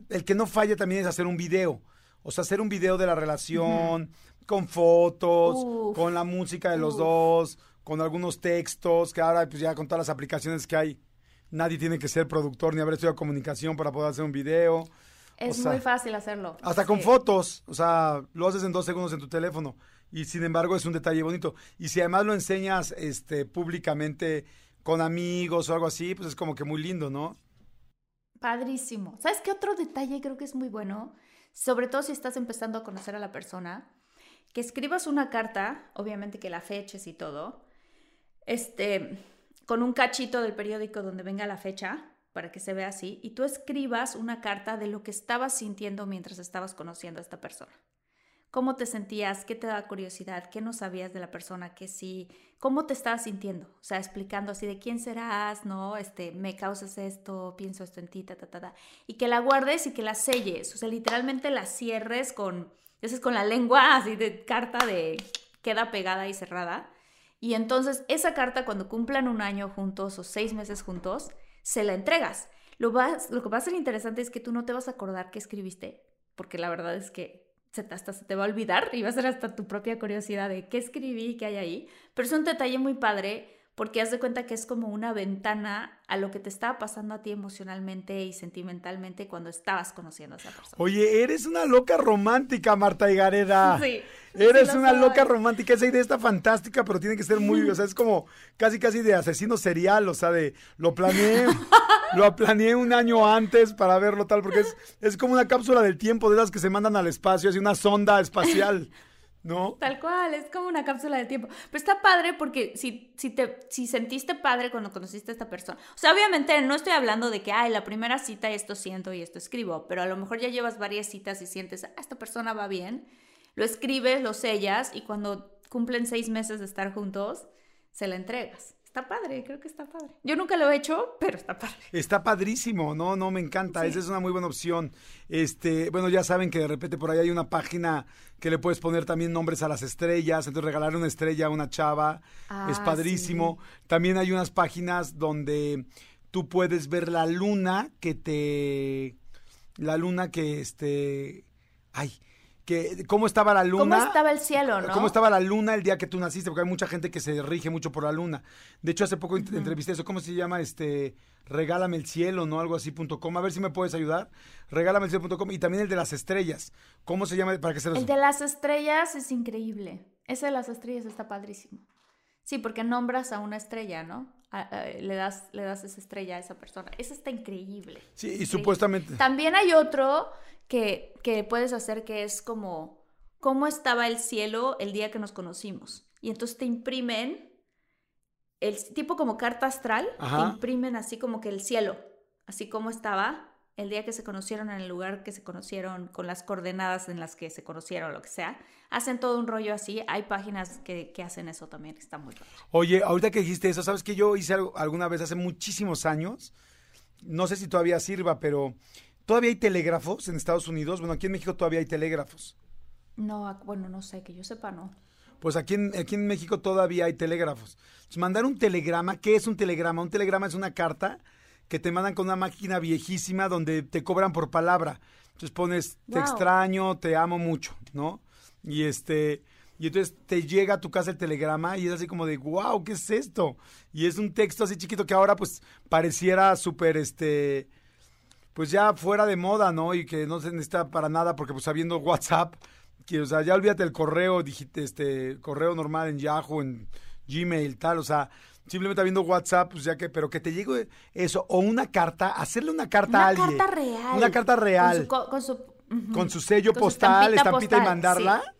el que no falla también es hacer un video. O sea, hacer un video de la relación, con fotos, Uf. con la música de los Uf. dos, con algunos textos, que ahora pues ya con todas las aplicaciones que hay, nadie tiene que ser productor ni haber estudiado comunicación para poder hacer un video. Es sea, muy fácil hacerlo. Hasta con fotos, o sea, lo haces en dos segundos en tu teléfono y sin embargo es un detalle bonito. Y si además lo enseñas este, públicamente con amigos o algo así, pues es como que muy lindo, ¿no? Padrísimo. ¿Sabes qué otro detalle creo que es muy bueno? Sobre todo si estás empezando a conocer a la persona, que escribas una carta, obviamente que la feches y todo, este, con un cachito del periódico donde venga la fecha, para que se vea así, y tú escribas una carta de lo que estabas sintiendo mientras estabas conociendo a esta persona. ¿Cómo te sentías? ¿Qué te daba curiosidad? ¿Qué no sabías de la persona? ¿Qué sí? ¿Cómo te estabas sintiendo? O sea, explicando así de quién serás, ¿no? Este, me causas esto, pienso esto en ti, ta, ta, ta. Y que la guardes y que la selles. O sea, literalmente la cierres con, es con la lengua así de carta de queda pegada y cerrada. Y entonces esa carta cuando cumplan un año juntos o seis meses juntos, se la entregas. Lo, vas, lo que va a ser interesante es que tú no te vas a acordar qué escribiste, porque la verdad es que hasta se te va a olvidar y va a ser hasta tu propia curiosidad de qué escribí, qué hay ahí. Pero es un detalle muy padre porque haz de cuenta que es como una ventana a lo que te estaba pasando a ti emocionalmente y sentimentalmente cuando estabas conociendo a esa persona. Oye, eres una loca romántica, Marta Higareda. Sí. Eres sí una soy. loca romántica. Esa idea está fantástica, pero tiene que ser muy, o sea, es como casi casi de asesino serial, o sea, de lo planeé, lo planeé un año antes para verlo tal, porque es, es como una cápsula del tiempo de esas que se mandan al espacio, así una sonda espacial, ¿no? Tal cual, es como una cápsula del tiempo. Pero está padre porque si, si, te, si sentiste padre cuando conociste a esta persona. O sea, obviamente no estoy hablando de que, ay, la primera cita esto siento y esto escribo, pero a lo mejor ya llevas varias citas y sientes, ah, esta persona va bien. Lo escribes, lo sellas y cuando cumplen seis meses de estar juntos, se la entregas. Está padre, creo que está padre. Yo nunca lo he hecho, pero está padre. Está padrísimo, no, no, me encanta, esa es una muy buena opción. Este, bueno, ya saben que de repente por ahí hay una página que le puedes poner también nombres a las estrellas, entonces regalar una estrella a una chava es Ah, padrísimo. También hay unas páginas donde tú puedes ver la luna que te la luna que este ay, que cómo estaba la luna. ¿Cómo estaba el cielo, no? ¿Cómo estaba la luna el día que tú naciste? Porque hay mucha gente que se rige mucho por la luna. De hecho, hace poco ent- entrevisté eso. ¿Cómo se llama? Este, regálame el cielo, ¿no? Algo así, punto com. A ver si me puedes ayudar. Regálame el cielo.com. Y también el de las estrellas. ¿Cómo se llama? Para que se los... El de las estrellas es increíble. Ese de las estrellas está padrísimo. Sí, porque nombras a una estrella, ¿no? Le, das, le das esa estrella a esa persona. Ese está increíble. Sí, y Increíble. supuestamente... También hay otro que, que puedes hacer que es como cómo estaba el cielo el día que nos conocimos. Y entonces te imprimen, el tipo como carta astral, Ajá. te imprimen así como que el cielo, así como estaba el día que se conocieron en el lugar que se conocieron, con las coordenadas en las que se conocieron, lo que sea. Hacen todo un rollo así. Hay páginas que, que hacen eso también, está muy padre. Oye, ahorita que dijiste eso, ¿sabes que yo hice algo alguna vez hace muchísimos años? No sé si todavía sirva, pero todavía hay telégrafos en Estados Unidos. Bueno, aquí en México todavía hay telégrafos. No, bueno, no sé, que yo sepa, no. Pues aquí en, aquí en México todavía hay telégrafos. Entonces, mandar un telegrama, ¿qué es un telegrama? Un telegrama es una carta que te mandan con una máquina viejísima donde te cobran por palabra. Entonces pones, te Wow. extraño, te amo mucho, ¿no? Y este, y entonces te llega a tu casa el telegrama y es así como de, wow, ¿qué es esto? Y es un texto así chiquito que ahora pues pareciera súper, este, pues ya fuera de moda, ¿no? Y que no se necesita para nada porque pues habiendo WhatsApp, que o sea, ya olvídate el correo, este, correo normal en Yahoo, en Gmail, tal, o sea, simplemente habiendo WhatsApp, pues ya que, pero que te llegue eso, o una carta, hacerle una carta a Una alguien. carta real. Una carta real. Con su, co- con su. Con su sello Con su postal, estampita y mandarla. sí.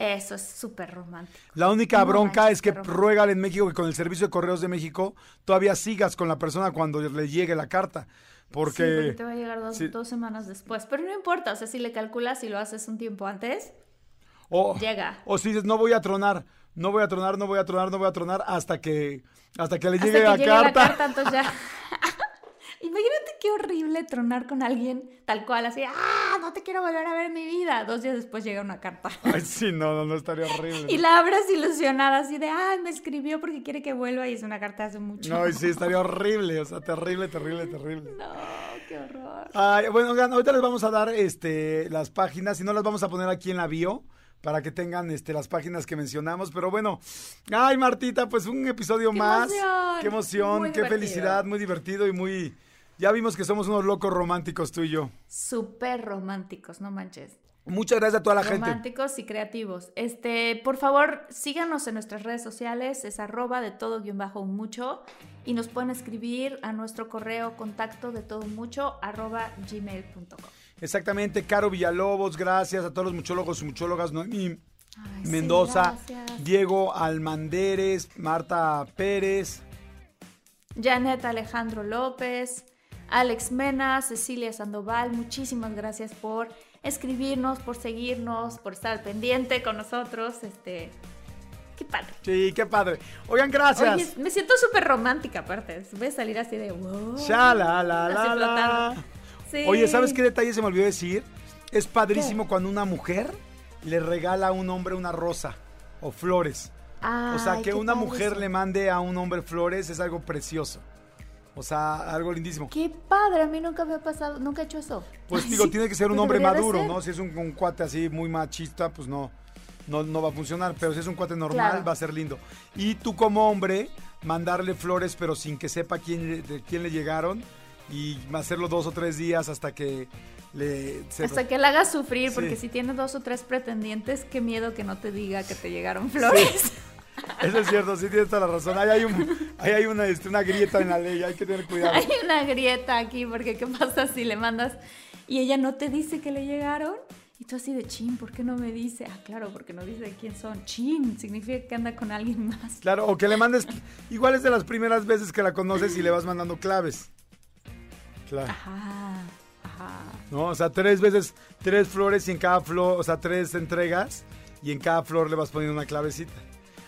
Eso es súper romántico. La única No bronca manches, es que ruégale en México que con el servicio de correos de México todavía sigas con la persona cuando le llegue la carta. Sí, Porque, porque te va a llegar dos, sí. dos semanas después. Pero no importa, o sea, si le calculas y lo haces un tiempo antes, o, llega. o si dices, no voy a tronar, no voy a tronar, no voy a tronar, no voy a tronar hasta que, hasta que le hasta llegue, que la, llegue carta. la carta, entonces ya. Imagínate qué horrible tronar con alguien tal cual, así, ¡ah! No te quiero volver a ver en mi vida. Dos días después llega una carta. Ay, sí, no, no, no estaría horrible. Y la abres ilusionada, así de, ¡ay! Me escribió porque quiere que vuelva y es una carta hace mucho. No, y sí, estaría horrible, o sea, terrible, terrible, terrible. No, qué horror. Ay, bueno, oigan, ahorita les vamos a dar este, las páginas, si no las vamos a poner aquí en la bio para que tengan este, las páginas que mencionamos. Pero bueno, ay Martita, pues un episodio ¡Qué más. emoción! Qué emoción, Muy qué divertido. felicidad, muy divertido y muy... Ya vimos que somos unos locos románticos tú y yo. Súper románticos, no manches. Muchas gracias a toda la gente. Románticos y creativos. Este, por favor, síganos en nuestras redes sociales, es arroba de todo guion bajo mucho, y nos pueden escribir a nuestro correo contacto de todo mucho arroba gmail.com. Exactamente, Caro Villalobos, gracias a todos los muchólogos y muchólogas, Noemí Ay, Mendoza. Diego Almanderes, Marta Pérez, Janet Alejandro López, Alex Mena, Cecilia Sandoval, muchísimas gracias por escribirnos, por seguirnos, por estar pendiente con nosotros. Este, qué padre. sí, qué padre. Oigan, gracias. Oye, me siento súper romántica aparte. Voy a salir así de wow. Sha, la, la, la, la. Sí. Oye, ¿sabes qué detalle se me olvidó decir? Es padrísimo cuando una mujer le regala a un hombre una rosa o flores. o sea, Ay, que qué una mujer eso. le mande a un hombre flores es algo precioso. O sea, algo lindísimo. Qué padre, a mí nunca me ha pasado, nunca he hecho eso. Pues Ay, digo, sí, tiene que ser un pues hombre maduro. ¿no? Si es un, un cuate así muy machista, pues no, no, no va a funcionar. Pero si es un cuate normal, Claro. va a ser lindo. Y tú como hombre, mandarle flores, pero sin que sepa quién, de quién le llegaron. Y hacerlo dos o tres días hasta que le... se- Hasta que la hagas sufrir, porque si tienes dos o tres pretendientes, qué miedo que no te diga que te llegaron flores. Eso es cierto, sí tienes toda la razón. Ahí hay, un, ahí hay una, este, una grieta en la ley, hay que tener cuidado. Hay una grieta aquí, porque ¿qué pasa si le mandas y ella no te dice que le llegaron? Y tú así de chin, ¿por qué no me dice? Ah, claro, porque no dice de quién son. Chin, significa que anda con alguien más. Claro, o que le mandes... Igual es de las primeras veces que la conoces y le vas mandando claves. Claro. Ajá, ajá. ¿No? O sea, tres veces, tres flores y en cada flor, o sea, tres entregas y en cada flor le vas poniendo una clavecita.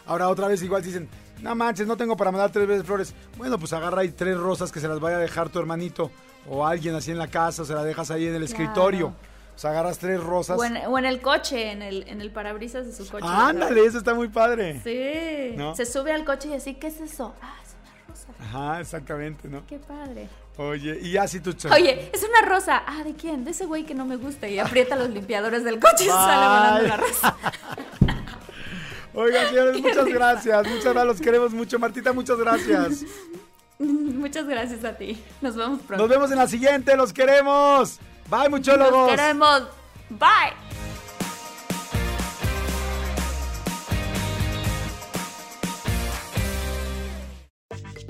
Ahora otra vez igual dicen, no manches, no tengo para mandar tres veces flores. Bueno, pues agarra ahí tres rosas que se las vaya a dejar tu hermanito o alguien así en la casa o se las dejas ahí en el escritorio. O sea, agarras tres rosas. O en, o en el coche, en el, en el parabrisas de su coche. Ándale, eso está muy padre. Sí. ¿No? Se sube al coche y así, ¿qué es eso? Ah, es una rosa. Ajá, exactamente, ¿no? Qué padre. Oye, y así tu Oye, es una rosa. Ah, ¿de quién? De ese güey que no me gusta. Y aprieta los limpiadores del coche y se sale volando la rosa. Oigan, señores, Qué muchas gracias. Muchas gracias, los queremos mucho. Martita, muchas gracias. Muchas gracias a ti. Nos vemos pronto. Nos vemos en la siguiente, los queremos. Bye, muchólogos. Nos queremos. Bye.